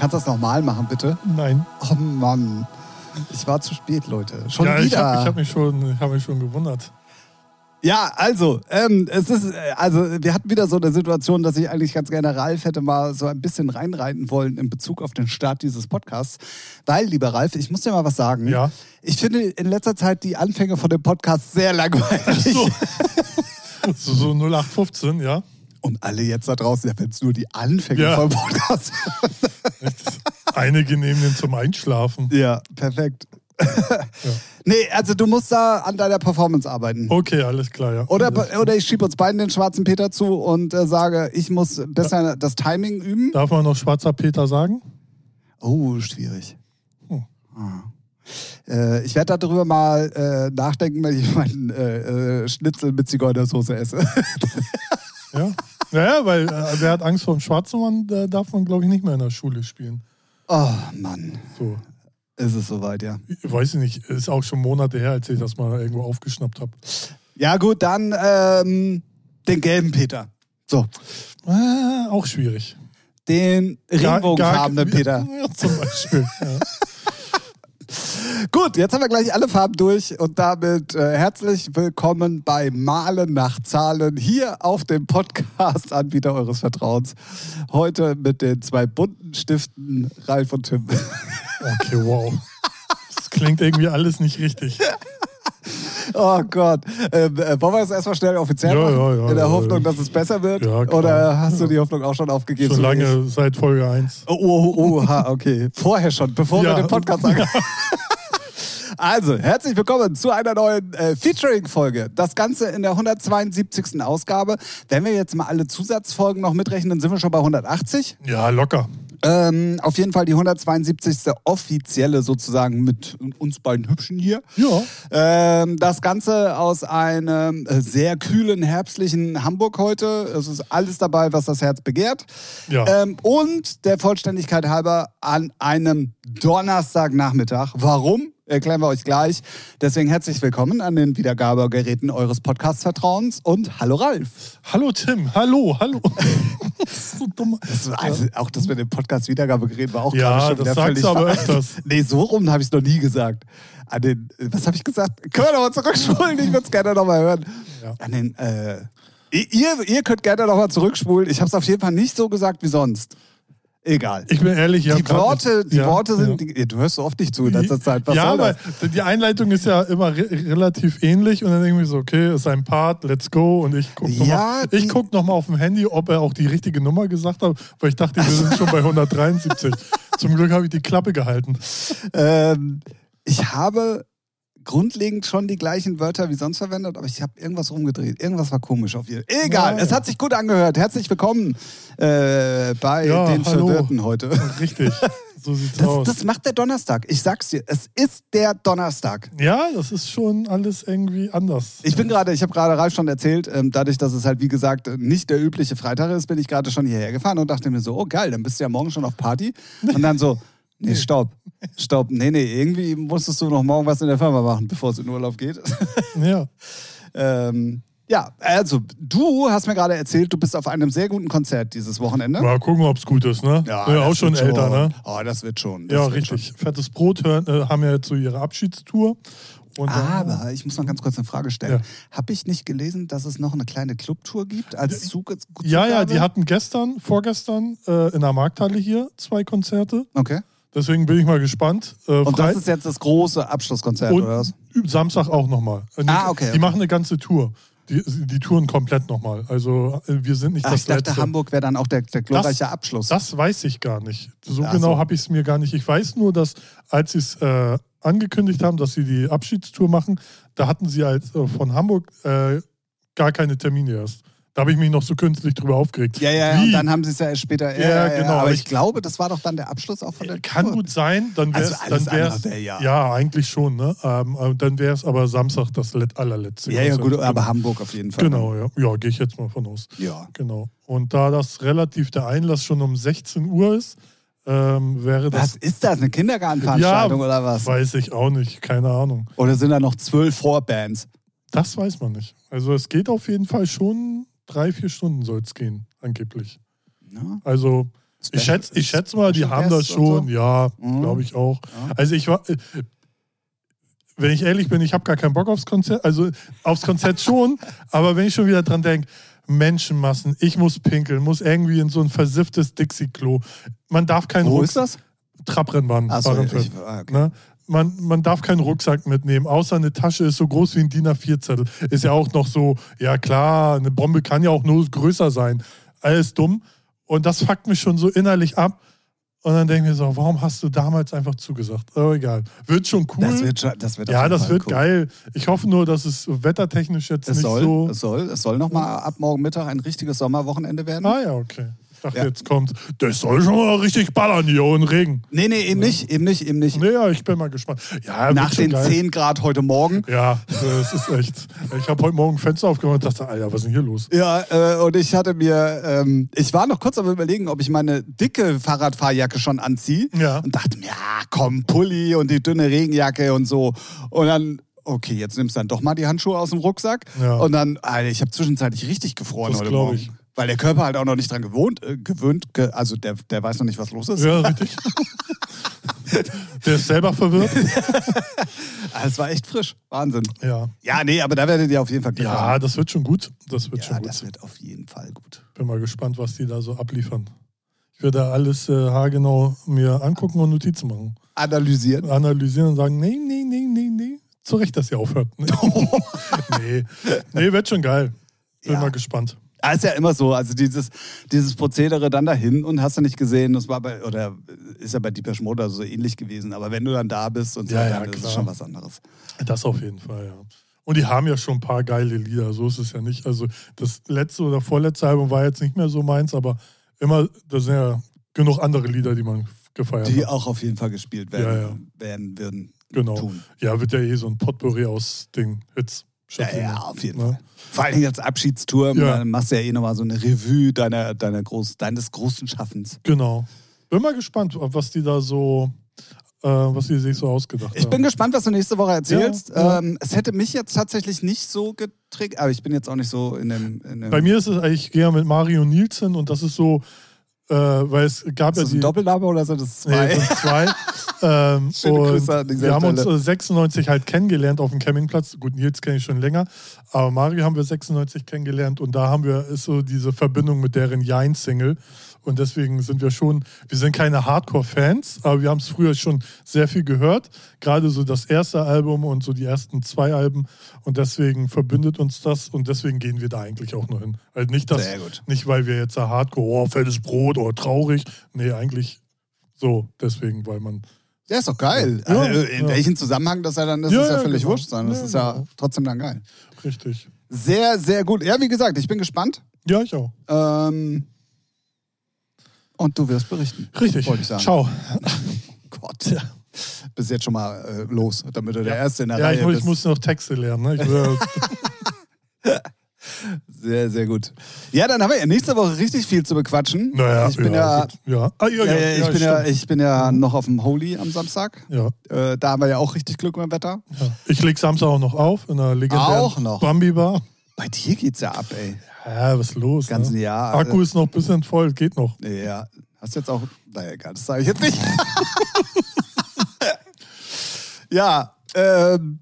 Kannst du das nochmal machen, bitte? Nein. Oh Mann. Ich war zu spät, Leute. Schon ja, wieder. ich habe hab mich, schon- ich hab mich schon gewundert. Ja, also, ähm, es ist, äh, also wir hatten wieder so eine Situation, dass ich eigentlich ganz gerne Ralf hätte mal so ein bisschen reinreiten wollen in Bezug auf den Start dieses Podcasts. Weil, lieber Ralf, ich muss dir mal was sagen. Ja. Ich finde in letzter Zeit die Anfänge von dem Podcast sehr langweilig. So. So, so 0815, ja. Und alle jetzt da draußen, ja, wenn es nur die Anfänge Ja. vom Podcast Einige nehmen den zum Einschlafen. Ja, perfekt. Nee, also du musst da an deiner Performance arbeiten. Okay, alles klar, ja. Oder, oder ich schiebe uns beiden den schwarzen Peter zu und äh, sage, ich muss besser das Timing üben. Darf man noch schwarzer Peter sagen? Oh, schwierig. Hm. Ah. Äh, ich werde darüber mal äh, nachdenken, wenn ich meinen äh, äh, Schnitzel mit Zigeunersoße esse. Ja. Naja, weil äh, wer hat Angst vor dem schwarzen Mann, da darf man, glaube ich, nicht mehr in der Schule spielen. oh Mann, So. ist es soweit, ja. Ich weiß ich nicht, ist auch schon Monate her, als ich das mal irgendwo aufgeschnappt habe. Ja gut, dann ähm, den gelben Peter. So, Äh, auch schwierig. den regenbogenfarbenen Peter. Ja, zum Beispiel. Ja. Gut, jetzt haben wir gleich alle Farben durch und damit äh, herzlich willkommen bei Malen nach Zahlen hier auf dem Podcast-Anbieter eures Vertrauens. Heute mit den zwei bunten Stiften Ralf und Tim. Okay, wow. Das klingt irgendwie alles nicht richtig. Oh Gott. Ähm, äh, wollen wir das erstmal schnell offiziell Ja, machen? ja, ja, In der Hoffnung, dass es besser wird? Oder hast du die Hoffnung auch schon aufgegeben? Schon so lange seit Folge 1. Oh, oh, oh, ha, okay. Vorher schon, bevor wir den Podcast angefangen Also, herzlich willkommen zu einer neuen äh, Featuring-Folge. Das Ganze in der 172. Ausgabe. Wenn wir jetzt mal alle Zusatzfolgen noch mitrechnen, sind wir schon bei 180. Ja, locker. Ähm, auf jeden Fall die 172. offizielle sozusagen mit uns beiden Hübschen hier. Ja. Ähm, das Ganze aus einem äh, sehr kühlen, herbstlichen Hamburg heute. Es ist alles dabei, was das Herz begehrt. Ja. Ähm, und der Vollständigkeit halber an einem Donnerstagnachmittag. Warum? Erklären wir euch gleich. Deswegen herzlich willkommen an den Wiedergabegeräten eures Podcast-Vertrauens und hallo Ralf. Hallo Tim, hallo, hallo. das ist so dumm. Das, war- also, auch das mit dem Podcast-Wiedergabegerät war auch Ja, schon das wieder sagst völlig du aber öfters. Nee, so rum habe ich es noch nie gesagt. An den, was habe ich gesagt? Können wir nochmal zurückspulen? Ich würde es gerne nochmal hören. Ja. An den, äh, ihr, ihr könnt gerne nochmal zurückspulen. Ich habe es auf jeden Fall nicht so gesagt wie sonst. Egal. Ich bin ehrlich, ich die Worte, nicht- die ja, Worte sind, ja. du hörst so oft nicht zu in letzter Zeit. Was ja, aber die Einleitung ist ja immer re relativ ähnlich und dann irgendwie so, okay, ist ein Part, let's go und ich gucke Ja, nochmal guck noch mal auf dem Handy, ob er auch die richtige Nummer gesagt hat, weil ich dachte, wir sind schon bei 173. Zum Glück habe ich die Klappe gehalten. Ähm, ich habe grundlegend schon die gleichen Wörter wie sonst verwendet, aber ich habe irgendwas rumgedreht. Irgendwas war komisch auf jeden Fall. Egal, Ja, es hat sich gut angehört. Herzlich willkommen äh, bei Ja, den hallo. Verwirrten heute. Richtig, so sieht's Das, aus. das macht der Donnerstag. Ich sag's dir, es ist der Donnerstag. ja, das ist schon alles irgendwie anders. Ich bin gerade, ich habe gerade Ralf schon erzählt, ähm, dadurch, dass es halt wie gesagt nicht der übliche Freitag ist, bin ich gerade schon hierher gefahren und dachte mir so, oh geil, dann bist du ja morgen schon auf Party. Und dann so, nee, stopp, stopp, nee, nee, irgendwie musstest du noch morgen was in der Firma machen, bevor es in Urlaub geht. Ja. ähm, ja, also du hast mir gerade erzählt, du bist auf einem sehr guten Konzert dieses Wochenende. Mal gucken, ob es gut ist, ne? Ja, das auch schon älter, ne? Oh, das wird schon. Das Ja, wird richtig. Fettes Brot hören, äh, haben ja jetzt so ihre Abschiedstour. Und Aber ich muss noch ganz kurz eine Frage stellen. Ja. Habe ich nicht gelesen, dass es noch eine kleine Clubtour gibt als Zug? Ja, ja, Zugabe? die hatten gestern, vorgestern äh, in der Markthalle hier zwei Konzerte. Okay. Deswegen bin ich mal gespannt. Äh, Und das ist jetzt das große Abschlusskonzert, oder was? und Samstag auch nochmal. Ah, okay, Die okay. machen eine ganze Tour. Die, die touren komplett nochmal. Also äh, wir sind nicht Ach, das ich dachte, letzte. Hamburg wäre dann auch der, der glorreiche Abschluss. Das weiß ich gar nicht. So Ach genau so. habe ich es mir gar nicht. Ich weiß nur, dass als sie es äh, angekündigt haben, dass sie die Abschiedstour machen, da hatten sie als äh, von Hamburg äh, gar keine Termine erst. Da habe ich mich noch so künstlich drüber aufgeregt. ja, ja, Wie? und dann haben sie es ja erst später. Ja, genau, Aber ich ich- glaube, das war doch dann der Abschluss auch von der Kann Tour. gut sein, dann wäre Also es. andere wär ja- ja, eigentlich schon, ne? Ähm, äh, dann wäre es aber Samstag das let allerletzte. Ja, ja, gut, aber Hamburg auf jeden Fall. Genau, ja. Ja, gehe ich jetzt mal von aus. Ja. Genau. Und da das relativ der Einlass schon um 16 Uhr ist, ähm, wäre Was das. ist das? Eine Kindergartenveranstaltung oder was? Weiß ich auch nicht, keine Ahnung. Oder sind da noch zwölf Vorbands? Das weiß man nicht. Also es geht auf jeden Fall schon drei, vier Stunden soll es gehen, angeblich. Ja. Also Ich schätze ich schätz mal, die haben das schon, so? ja, Mhm. glaube ich auch. Ja. Also ich war, äh, wenn ich ehrlich bin, ich habe gar keinen Bock aufs Konzert, also aufs Konzert schon, aber wenn ich schon wieder dran denke, Menschenmassen, ich muss pinkeln, muss irgendwie in so ein versifftes Dixie-Klo. Man darf keinen Wo ist Rucksack, das? Trabrennbahn, Bahrenfeld, ich, okay. ne? Man, man darf keinen Rucksack mitnehmen, außer eine Tasche ist so groß wie ein DIN A4-Zettel. Ist ja auch noch so, ja klar, eine Bombe kann ja auch nur größer sein. Alles dumm. Und das fuckt mich schon so innerlich ab. Und dann denke ich mir so, warum hast du damals einfach zugesagt? Aber egal. Wird schon cool. Das wird, das wird ja, das wird cool. geil. Ich hoffe nur, dass es wettertechnisch jetzt Es nicht soll, so. es soll, es soll noch mal ab morgen Mittag ein richtiges Sommerwochenende werden. Ah ja, okay. Ich dachte, Ja. jetzt kommt, das soll schon mal richtig ballern hier und Regen. Nee, nee, eben nicht, eben nicht, eben nicht. Nee, ja, ich bin mal gespannt. Ja, Nach den geil. 10 Grad heute Morgen. Ja, das ist echt. Ich habe heute Morgen Fenster aufgemacht und dachte, Alter, was ist denn hier los? Ja, äh, und ich hatte mir, ähm, ich war noch kurz am überlegen, ob ich meine dicke Fahrradfahrjacke schon anziehe. Ja. Und dachte mir, ja, komm, Pulli und die dünne Regenjacke und so. Und dann, okay, jetzt nimmst du dann doch mal die Handschuhe aus dem Rucksack. Ja. Und dann, Alter, ich habe zwischenzeitlich richtig gefroren Das heute Morgen. ich. Weil der Körper halt auch noch nicht dran gewohnt, äh, gewöhnt, ge also der, der weiß noch nicht, was los ist. Ja, richtig. Der ist selber verwirrt. Ah, Es war echt frisch. Wahnsinn. Ja. Ja, nee, aber da werdet ihr auf jeden Fall Glück Ja, haben. das wird schon gut. Das wird Ja, schon gut. das wird auf jeden Fall gut. Bin mal gespannt, was die da so abliefern. Ich werde alles äh, haargenau mir angucken und Notizen machen. Analysieren. Analysieren und sagen, nee, nee, nee, nee, nee. Zu Recht, dass ihr aufhört. Nee, nee. nee wird schon geil. Bin Ja. mal gespannt. Ah, ist ja immer so, also dieses, dieses Prozedere dann dahin und hast du nicht gesehen, das war bei, oder ist ja bei Deepesh Mode so ähnlich gewesen, aber wenn du dann da bist und so, Ja, ja, dann ist es schon was anderes. Das auf jeden Fall, ja. Und die haben ja schon ein paar geile Lieder, so ist es ja nicht. Also das letzte oder vorletzte Album war jetzt nicht mehr so meins, aber immer, da sind ja genug andere Lieder, die man gefeiert Die hat. auch auf jeden Fall gespielt werden, Ja, ja. werden würden. Genau. Tun. Ja, wird ja eh so ein Potpourri aus den Hits. Ja, ja, auf jeden? Fall. Vor allen Dingen als Abschiedstour, Ja. dann machst du ja eh nochmal so eine Revue deiner, deiner groß, deines großen Schaffens. Genau. Bin mal gespannt, was die da so, äh, was die sich so ausgedacht Ich haben. bin gespannt, was du nächste Woche erzählst. Ja. Ähm, es hätte mich jetzt tatsächlich nicht so getriggert, aber ich bin jetzt auch nicht so in dem. In dem Bei mir ist es eigentlich, ich gehe ja mit Mario Nielsen und das ist so, äh, weil es gab ist ja das die. ein Doppelname oder sind das zwei? Nee, sind zwei. ähm, und wir haben uns äh, 96 halt kennengelernt auf dem Campingplatz. Gut, Nils kenne ich schon länger, aber Mario haben wir 96 kennengelernt und da haben wir ist so diese Verbindung mit deren Jein-Single. Und deswegen sind wir schon, wir sind keine Hardcore-Fans, aber wir haben es früher schon sehr viel gehört. Gerade so das erste Album und so die ersten zwei Alben. Und deswegen verbindet uns das und deswegen gehen wir da eigentlich auch noch hin. Also nicht, dass, Sehr gut. nicht weil wir jetzt da Hardcore, oh, fettes Brot oder traurig. Nee, eigentlich so, deswegen, weil man. Ja, ist doch geil. Ja, also, in ja. welchem Zusammenhang das ja dann ist, Ja, ist ja völlig genau. wurscht, sondern das ist ja genau. trotzdem dann geil. Richtig. Sehr, sehr gut. Ja, wie gesagt, ich bin gespannt. Ja, ich auch. Ähm, und du wirst berichten. Richtig. Wollte ich sagen. Ciao. Gott. Bis jetzt schon mal äh, los, damit du der Erste in der Ja, Reihe ich, bist. ich muss noch Texte lernen. Ne? Ich Sehr, sehr gut. Ja, dann haben wir ja nächste Woche richtig viel zu bequatschen. naja, ich bin ja, ja. Ah, ja, ja, ja, ja, ich, ja, bin ja, ich bin ja noch auf dem Holy am Samstag. ja, Äh, da haben wir ja auch richtig Glück mit dem Wetter. ja. Ich leg Samstag auch noch auf in der legendären Auch noch? Bambi-Bar. Bei dir geht's ja ab, ey. Ja, was ist los? Das ganze ne? Jahr. Akku ist noch ein bisschen voll, geht noch. Äh, ja. Hast jetzt auch. Naja, egal, das sage ich jetzt nicht. ja, ähm,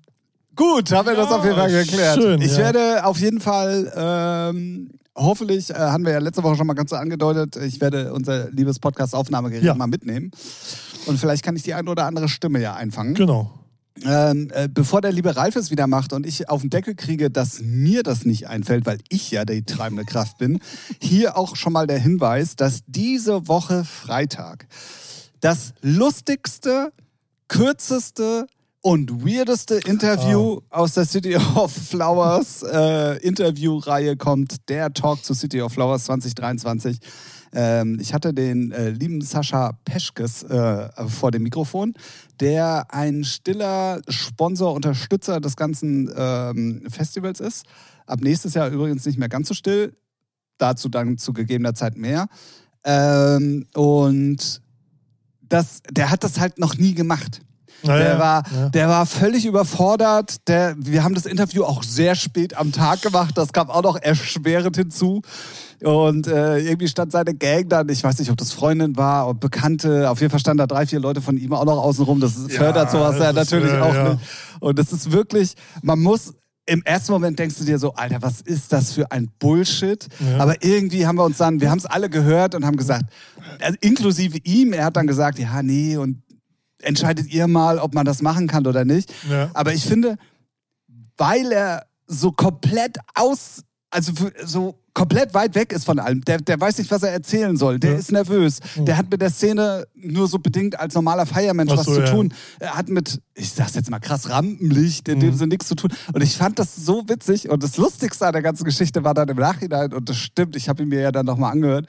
gut, haben wir das Ja, auf jeden Fall geklärt. schön, ich ja. werde auf jeden Fall. Ähm, Hoffentlich, äh, haben wir ja letzte Woche schon mal ganz so angedeutet, ich werde unser liebes Podcast-Aufnahmegerät Ja. mal mitnehmen. Und vielleicht kann ich die eine oder andere Stimme ja einfangen. Genau. Ähm, äh, bevor der liebe Ralf es wieder macht und ich auf den Deckel kriege, dass mir das nicht einfällt, weil ich ja die treibende Kraft bin, hier auch schon mal der Hinweis, dass diese Woche Freitag das lustigste, kürzeste und weirdeste Interview aus der City of Flowers äh, Interviewreihe kommt, der Talk zu City of Flowers 2023. Ähm, ich hatte den äh, lieben Sascha Peschkes äh, vor dem Mikrofon, der ein stiller Sponsor, Unterstützer des ganzen ähm, Festivals ist. Ab nächstes Jahr übrigens nicht mehr ganz so still. Dazu dann zu gegebener Zeit mehr. Ähm, und das, der hat das halt noch nie gemacht. Ja, der, ja, war, ja. der war völlig überfordert. Der, wir haben das Interview auch sehr spät am Tag gemacht. Das kam auch noch erschwerend hinzu. Und äh, irgendwie stand seine Gang dann, ich weiß nicht, ob das Freundin war oder Bekannte, auf jeden Fall standen da drei, vier Leute von ihm auch noch außen rum. Das fördert sowas ja das ist, natürlich äh, auch ja. nicht. Und es ist wirklich, man muss, im ersten Moment denkst du dir so, Alter, was ist das für ein Bullshit? Ja. Aber irgendwie haben wir uns dann, wir haben es alle gehört und haben gesagt, also inklusive ihm, er hat dann gesagt, ja, nee, und entscheidet ihr mal, ob man das machen kann oder nicht. Ja. Aber ich finde, weil er so komplett aus, also so komplett weit weg ist von allem, der, der weiß nicht, was er erzählen soll, der Ja. ist nervös, der hat mit der Szene nur so bedingt als normaler Feiermensch was so, zu ja. tun. Er hat mit, ich sag's jetzt mal krass, Rampenlicht in dem Mhm. Sinne nichts zu tun. Und ich fand das so witzig und das Lustigste an der ganzen Geschichte war dann im Nachhinein, und das stimmt, ich habe ihn mir ja dann nochmal angehört,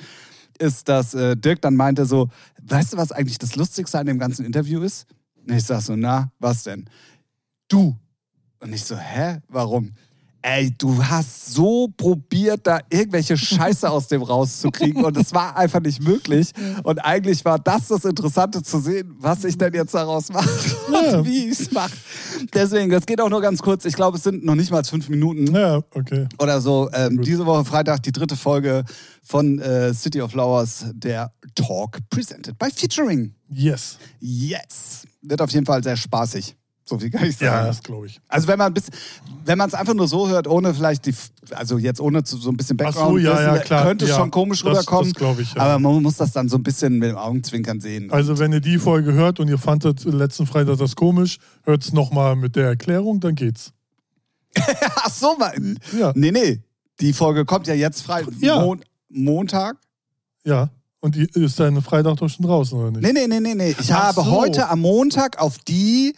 ist, dass äh, Dirk dann meinte so, weißt du, was eigentlich das Lustigste an dem ganzen Interview ist? Und ich sag so, na, was denn? Du. Und ich so, hä, warum? Ey, du hast so probiert, da irgendwelche Scheiße aus dem rauszukriegen und es war einfach nicht möglich. Und eigentlich war das das Interessante zu sehen, was ich denn jetzt daraus mache Ja. und wie ich es mache. Deswegen, das geht auch nur ganz kurz. Ich glaube, es sind noch nicht mal fünf Minuten Ja, okay. oder so. Ähm, diese Woche Freitag die dritte Folge von äh, City of Flowers, der Talk presented by Featuring. Yes. Yes. Wird auf jeden Fall sehr spaßig. So viel kann ich Ja, sagen. das glaube ich. Also wenn man wenn man es einfach nur so hört, ohne vielleicht die, also jetzt ohne zu, so ein bisschen Ach so, Background, ja, ja, wissen, klar. könnte es ja, schon komisch das, rüberkommen. Das ich, ja. Aber man muss das dann so ein bisschen mit dem Augenzwinkern sehen. Also wenn ihr die Folge hört und ihr fandet letzten Freitag das komisch, hört es nochmal mit der Erklärung, dann geht's. Ach so, man. Ja, Nee, nee. Die Folge kommt ja jetzt frei. Ja. Mon Montag. ja. Und die ist dann Freitag doch schon draußen, oder nicht? Nee, nee, nee, nee, nee. Ich Ach habe so. heute am Montag auf die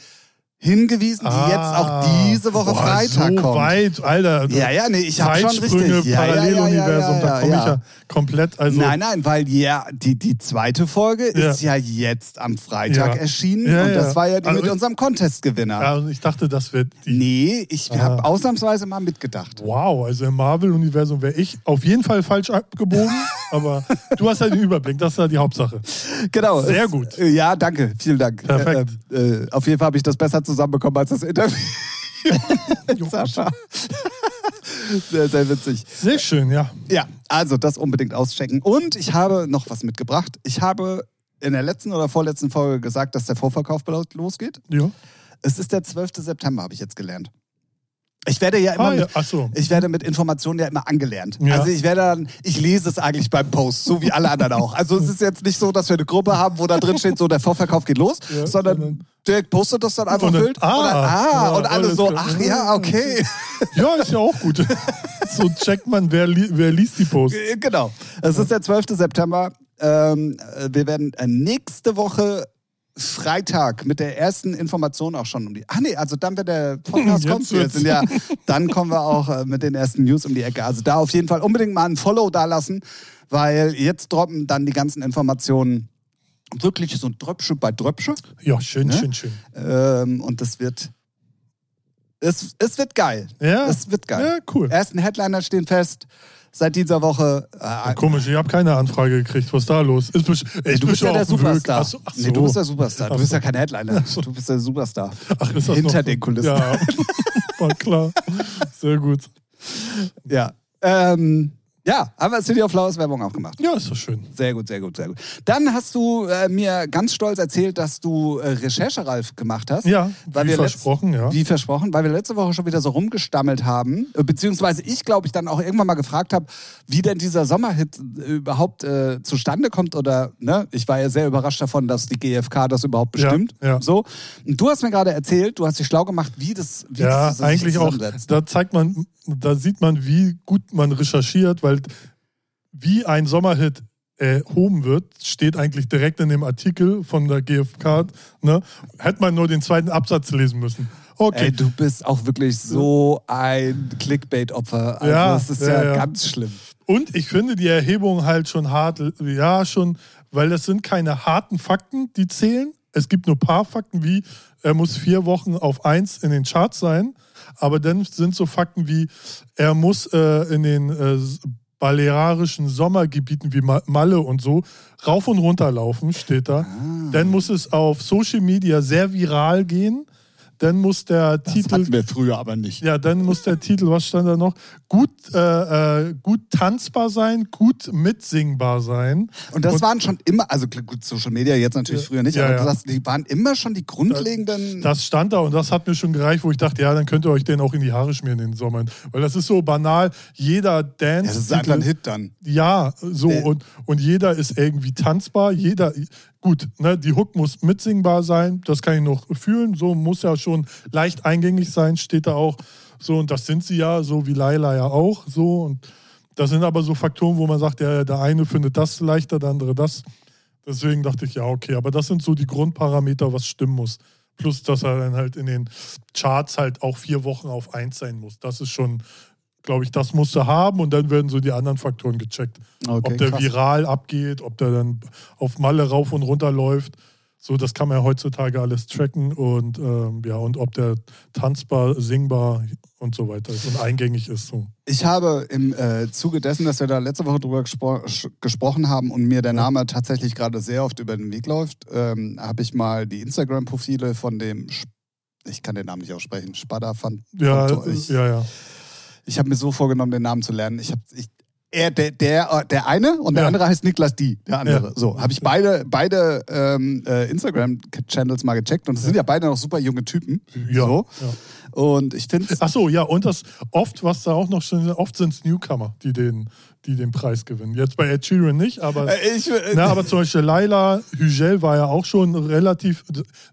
hingewiesen, die jetzt auch diese Woche Ah. Boah, Freitag so kommt. weit, Alter. Ja, ja, nee, ich habe schon Zeitsprünge, richtig. Ja, Paralleluniversum, ja, ja, da komme ja. ich ja komplett. Also, nein, nein, weil ja, die, die zweite Folge ist ja jetzt am Freitag erschienen und das war ja die Also- mit unserem Contest-Gewinner. ja, und ich dachte, das wird die. Nee, ich Ah. habe ausnahmsweise mal mitgedacht. Wow, also im Marvel-Universum wäre ich auf jeden Fall falsch abgebogen, aber du hast ja den Überblick, das ist ja die Hauptsache. Genau. Sehr gut. äh, Ja, danke. Vielen Dank. Perfekt. Äh, äh, auf jeden Fall habe ich das besser zusammenbekommen als das Interview Sascha. Sehr, sehr witzig. Sehr schön, ja. Ja, also das unbedingt auschecken. Und ich habe noch was mitgebracht. Ich habe in der letzten oder vorletzten Folge gesagt, dass der Vorverkauf losgeht. ja. Es ist der 12. September, habe ich jetzt gelernt. Ich werde ja immer Ah, ja. Ach so. ich werde mit Informationen ja immer angelernt. Ja. Also ich werde dann, ich lese es eigentlich beim Post, so wie alle anderen auch. Also es ist jetzt nicht so, dass wir eine Gruppe haben, wo da drin steht, so der Vorverkauf geht los, Ja, sondern Dirk postet das dann einfach Und dann, wild. ah, und, dann, ah, ja, und alle so, ach ja, okay. Ja, ist ja auch gut. so checkt man, wer, li wer liest die Post. Äh, Genau. Es ist der 12. September. Ähm, äh, wir werden äh, nächste Woche Freitag mit der ersten Information auch schon um die. Ach nee, also dann, wenn der Podcast Jetzt kommt, wird's. sind ja, dann kommen wir auch äh, mit den ersten News um die Ecke. Also da auf jeden Fall unbedingt mal ein Follow da lassen, weil jetzt droppen dann die ganzen Informationen wirklich so ein Dröpsche bei Dröpsche. Ja, schön, Ne? schön, schön. Ähm, und das wird. Es, es wird geil. Ja. Es wird geil. Ja, cool. Ersten Headliner stehen fest. Seit dieser Woche. Äh, Komisch, ich habe keine Anfrage gekriegt. Was ist da los? Ist Ey, du bist ja der. Superstar. Ach so, ach so. Nee, du bist der Superstar. Du bist ja kein Headliner. so. Du bist der Superstar. Ach, ist das Hinter noch? den Kulissen. Ja, war klar. Sehr gut. Ja. Ähm, ja, haben wir City of Flowers Werbung auch gemacht. Ja, ist doch schön. Sehr gut, sehr gut, sehr gut. Dann hast du äh, mir ganz stolz erzählt, dass du äh, Recherche, Ralf, gemacht hast. Ja, Weil wie versprochen, ja. Wie versprochen, weil wir letzte Woche schon wieder so rumgestammelt haben, äh, beziehungsweise ich, glaube ich, dann auch irgendwann mal gefragt habe, wie denn dieser Sommerhit äh, überhaupt äh, zustande kommt oder, ne, ich war ja sehr überrascht davon, dass die GfK das überhaupt Ja, bestimmt. ja. So. Und du hast mir gerade erzählt, du hast dich schlau gemacht, wie das, wie Ja, das sich eigentlich auch. Da zeigt man, da sieht man, wie gut man recherchiert, weil wie ein Sommerhit erhoben wird, steht eigentlich direkt in dem Artikel von der GfK. Ne? Hätte man nur den zweiten Absatz lesen müssen. Okay. Ey, du bist auch wirklich so ein Clickbait-Opfer. Also Ja, das ist ja, ja, ja. ganz schlimm. Und ich finde die Erhebung halt schon hart, ja, schon, weil das sind keine harten Fakten, die zählen. Es gibt nur ein paar Fakten, wie er muss vier Wochen auf eins in den Charts sein. Aber dann sind so Fakten wie, er muss äh, in den äh, balearischen Sommergebieten wie Ma- Malle und so rauf und runter laufen, steht da. Ah. Dann muss es auf Social Media sehr viral gehen. Dann muss der Das Titel hatten wir früher aber nicht. ja, dann muss der Titel, was stand da noch? Gut, äh, äh, gut tanzbar sein, gut mitsingbar sein. Und das Und- waren schon immer, also gut, Social Media jetzt natürlich Ja, früher nicht, ja, aber ja. sagst, die waren immer schon die grundlegenden. Das stand da und das hat mir schon gereicht, wo ich dachte, ja, dann könnt ihr euch den auch in die Haare schmieren in den Sommer. Weil das ist so banal. Jeder Dance. ja, das ist einfach ein Hit dann. Ja, so Der- und, und jeder ist irgendwie tanzbar. Jeder, gut, ne, die Hook muss mitsingbar sein, das kann ich noch fühlen. So muss ja schon leicht eingängig sein, steht da auch. So und das sind sie ja, so wie Laila ja auch. So und das sind aber so Faktoren, wo man sagt, ja, der eine findet das leichter, der andere das. Deswegen dachte ich, ja, okay, aber das sind so die Grundparameter, was stimmen muss. Plus, dass er dann halt in den Charts halt auch vier Wochen auf eins sein muss. Das ist schon, glaube ich, das musst du haben und dann werden so die anderen Faktoren gecheckt. Okay, ob der krass. viral abgeht, ob der dann auf Malle rauf und runter läuft. So, das kann man ja heutzutage alles tracken und ähm, ja, und ob der tanzbar, singbar und so weiter ist und eingängig ist. So. Ich habe im äh, Zuge dessen, dass wir da letzte Woche drüber gespro gesprochen haben und mir der Name tatsächlich gerade sehr oft über den Weg läuft, ähm, habe ich mal die Instagram-Profile von dem, ich kann den Namen nicht aussprechen, Spada von, Ja, ich, ja, ja. Ich habe mir so vorgenommen, den Namen zu lernen. Ich habe ich, er, der, der, der eine und der Ja. andere heißt Niklas D. Der andere. Ja. So, habe ich beide, beide ähm, äh, Instagram-Channels mal gecheckt und es sind ja beide noch super junge Typen. Ja, So. ja. Und ich finde Ach so, ja, und das oft, was da auch noch schon, oft sind es Newcomer, die den, die den Preis gewinnen. Jetzt bei Ed Sheeran nicht, aber. äh, ich, äh, Na, aber zum Beispiel Laila Hügel war ja auch schon relativ,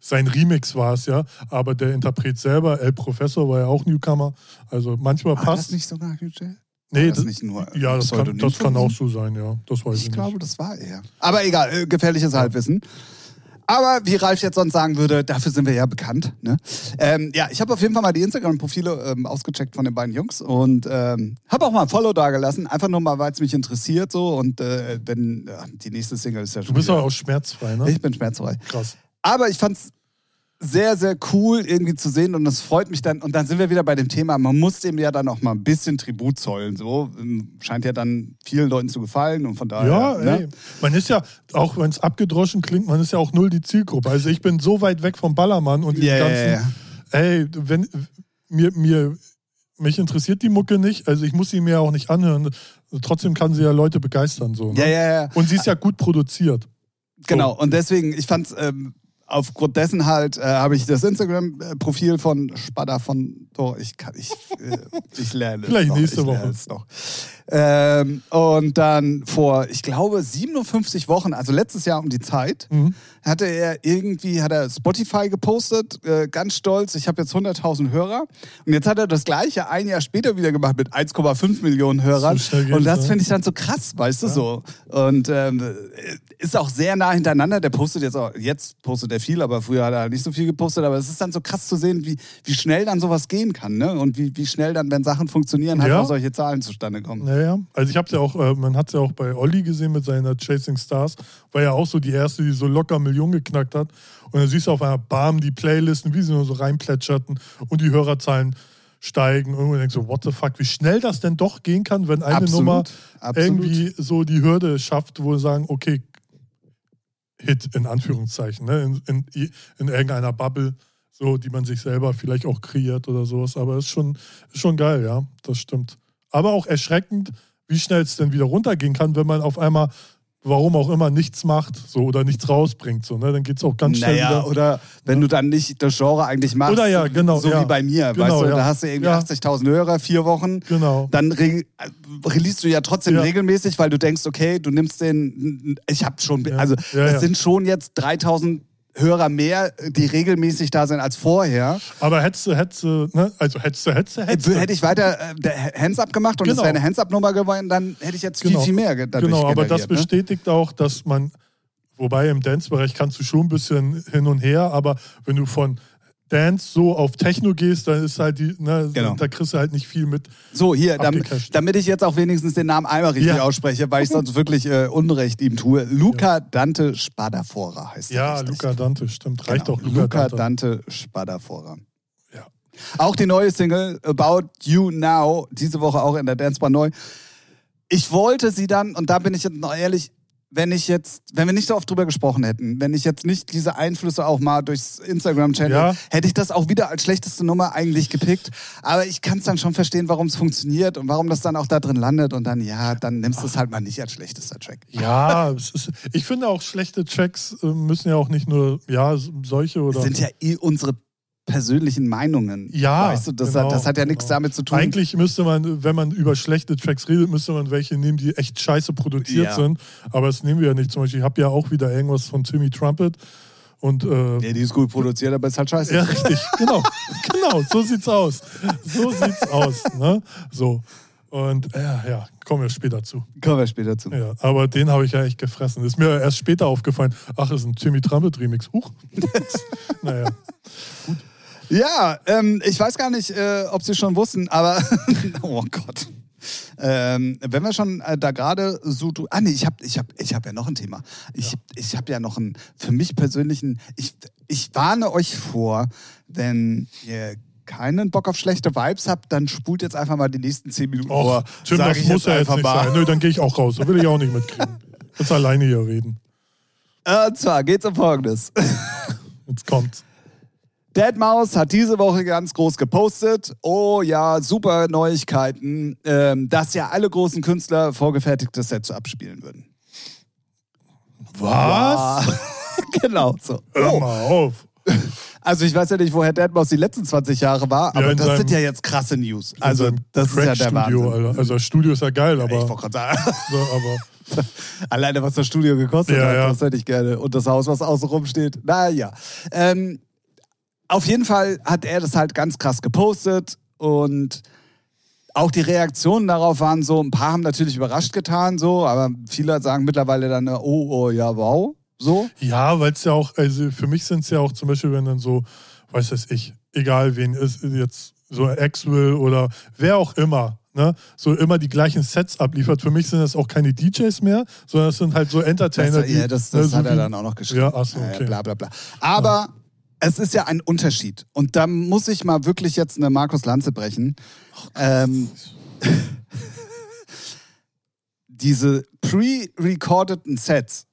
sein Remix war es ja, aber der Interpret selber, El Professor, war ja auch Newcomer. Also manchmal war das passt. nicht sogar Jail? nee, das das, nicht nur ja, das kann, das kann auch so sein, ja. Das weiß ich, Ich glaube, nicht. das war er. Aber egal, äh, gefährliches Halbwissen. Aber wie Ralf jetzt sonst sagen würde, dafür sind wir ja bekannt. Ne? Ähm, ja, ich habe auf jeden Fall mal die Instagram-Profile ähm, ausgecheckt von den beiden Jungs und ähm, habe auch mal ein Follow da gelassen. Einfach nur mal, weil es mich interessiert so. Und äh, wenn ja, die nächste Single ist ja schon. Du bist aber auch schmerzfrei, ne? Ich bin schmerzfrei. Krass. Aber ich fand's sehr, sehr cool irgendwie zu sehen und es freut mich dann. Und dann sind wir wieder bei dem Thema, man muss dem ja dann auch mal ein bisschen Tribut zollen. So Ähm, scheint ja dann vielen Leuten zu gefallen und von daher. Ja, ne? ey. Man ist ja, auch wenn es abgedroschen klingt, man ist ja auch null die Zielgruppe. Also ich bin so weit weg vom Ballermann und ja, ganzen. Ey, wenn mir, mir, mich interessiert die Mucke nicht, also ich muss sie mir auch nicht anhören. Trotzdem kann sie ja Leute begeistern. So, ne? Ja, ja, ja. Und sie ist ja gut produziert. Genau, und deswegen, ich fand's, ähm, aufgrund dessen halt, äh, habe ich das Instagram-Profil von Spada von Tor. Ich kann, ich, äh, ich lerne es Vielleicht noch. nächste ich lerne Woche. Es noch. Ähm, und dann vor, ich glaube, 57 Wochen, also letztes Jahr um die Zeit, Mhm. hatte er irgendwie, hat er Spotify gepostet, äh, ganz stolz, ich habe jetzt 100.000 Hörer. Und jetzt hat er das gleiche ein Jahr später wieder gemacht mit 1,5 Millionen Hörern. So und das finde ich dann so krass, weißt du Ja. so. Und ähm, ist auch sehr nah hintereinander. Der postet jetzt auch, jetzt postet er viel, aber früher hat er halt nicht so viel gepostet. Aber es ist dann so krass zu sehen, wie, wie schnell dann sowas gehen kann, ne? Und wie, wie schnell dann, wenn Sachen funktionieren, halt Ja. auch solche Zahlen zustande kommen. Naja, also ich habe ja auch, äh, man hat es ja auch bei Olli gesehen mit seiner Chasing Stars, war ja auch so die erste, die so locker Millionen geknackt hat. Und dann siehst du auf einmal, bam, die Playlisten, wie sie nur so reinplätscherten und die Hörerzahlen steigen. Und du denkst so, what the fuck, wie schnell das denn doch gehen kann, wenn eine Absolut, Nummer absolut. irgendwie so die Hürde schafft, wo wir sagen, okay, Hit in Anführungszeichen, ne? in, in, in irgendeiner Bubble, so, die man sich selber vielleicht auch kreiert oder sowas. Aber ist schon, ist schon geil, ja, das stimmt. Aber auch erschreckend, wie schnell es denn wieder runtergehen kann, wenn man auf einmal, warum auch immer, nichts macht so, oder nichts rausbringt. So, ne? Dann geht es auch ganz schnell Naja, wieder. oder wenn du dann nicht das Genre eigentlich machst. Oder ja, genau, So ja. wie bei mir, Genau, weißt du, ja. da hast du irgendwie Ja. 80.000 Hörer, vier Wochen. Genau. Dann re äh, releast du ja trotzdem regelmäßig, weil du denkst, okay, du nimmst den, ich hab schon, also es sind schon jetzt 3000 Hörer mehr, die regelmäßig da sind als vorher. Aber hättest du, hättest du, ne? also hättest du, hättest du, hättest du. Hätte ich weiter äh, Hands-Up gemacht und es Genau. wäre eine Hands-Up-Nummer geworden, dann hätte ich jetzt Genau. viel, viel mehr dadurch Genau, aber das ne? bestätigt auch, dass man, wobei im Dance-Bereich kannst du schon ein bisschen hin und her, aber wenn du von Dance so auf Techno gehst, dann ist halt die, ne, Genau. da kriegst du halt nicht viel mit. So, hier, damit, damit ich jetzt auch wenigstens den Namen einmal richtig Ja. ausspreche, weil ich sonst wirklich äh, Unrecht ihm tue. Luca Dante Spadafora heißt er. Ja, richtig. Luca Dante, stimmt. Reicht Genau. auch Luca, Luca Dante. Dante Spadafora. Ja. Auch die neue Single About You Now, diese Woche auch in der Dancebar neu. ich wollte sie dann, und da bin ich jetzt noch ehrlich, wenn ich jetzt, wenn wir nicht so oft drüber gesprochen hätten, wenn ich jetzt nicht diese Einflüsse auch mal durchs Instagram-Channel, Ja. hätte ich das auch wieder als schlechteste Nummer eigentlich gepickt. Aber ich kann es dann schon verstehen, warum es funktioniert und warum das dann auch da drin landet und dann, ja, dann nimmst du es halt mal nicht als schlechtester Track. Ja, ist, ich finde auch schlechte Tracks äh, müssen ja auch nicht nur, ja, solche oder. Sind ja eh unsere persönlichen Meinungen. Ja, Weißt du, das, genau, hat, das hat ja nichts genau. damit zu tun. Eigentlich müsste man, wenn man über schlechte Tracks redet, müsste man welche nehmen, die echt scheiße produziert Ja. sind. Aber das nehmen wir ja nicht. Zum Beispiel, ich habe ja auch wieder irgendwas von Timmy Trumpet. Und äh, Ja, die ist gut produziert, aber ist halt scheiße. ja, richtig, genau. genau, so sieht's aus. So sieht's aus. Ne? So. Und äh, ja, kommen wir später zu. Kommen wir später zu. Ja, aber den habe ich ja echt gefressen. Ist mir erst später aufgefallen. Ach, ist ein Timmy Trumpet Remix. Huch. naja. Ja, ähm, ich weiß gar nicht, äh, ob Sie schon wussten, aber oh Gott. Ähm, wenn wir schon äh, da gerade so, du, ah nee, ich habe ich hab, ich hab ja noch ein Thema. Ich, ich habe ja noch einen, für mich persönlichen, ich, ich warne euch vor, wenn ihr keinen Bock auf schlechte Vibes habt, dann spult jetzt einfach mal die nächsten zehn Minuten Och, vor. Tim, Sag das ich muss ja jetzt einfach nicht mal. sein. Nö, dann gehe ich auch raus. Das will ich auch nicht mitkriegen. Jetzt alleine hier reden. Und zwar geht's um Folgendes. Jetzt kommt's. Deadmaus hat diese Woche ganz groß gepostet. Oh ja, super Neuigkeiten, ähm, dass ja alle großen Künstler vorgefertigte Sets abspielen würden. Was? Genau so. Hör Oh. mal auf. Also ich weiß ja nicht, woher Deadmaus die letzten 20 Jahre war, Ja, aber in das seinem- sind ja jetzt krasse News. Also das ist ja der Wahnsinn. Alter. Also das Studio ist ja geil, Ich aber, wollte gerade sagen, so, aber alleine was das Studio gekostet Ja, hat, ja. das hätte ich gerne. Und das Haus, was außen rum steht. Naja. Ähm, auf jeden Fall hat er das halt ganz krass gepostet und auch die Reaktionen darauf waren so, ein paar haben natürlich überrascht getan, so, aber viele sagen mittlerweile dann, oh, oh, ja, wow, so. ja, weil es ja auch, also für mich sind es ja auch zum Beispiel, wenn dann so, weiß das ich, egal wen ist jetzt so Axwell oder wer auch immer, ne, so immer die gleichen Sets abliefert. Für mich sind das auch keine DJs mehr, sondern es sind halt so Entertainer, Das, ja, das, ne, das so hat er dann auch noch geschrieben. Ja, ach so, Ja, okay. Bla, bla, bla. Aber es ist ja ein Unterschied. Und da muss ich mal wirklich jetzt eine Markus Lanze brechen. Ähm, diese pre-recordeten Sets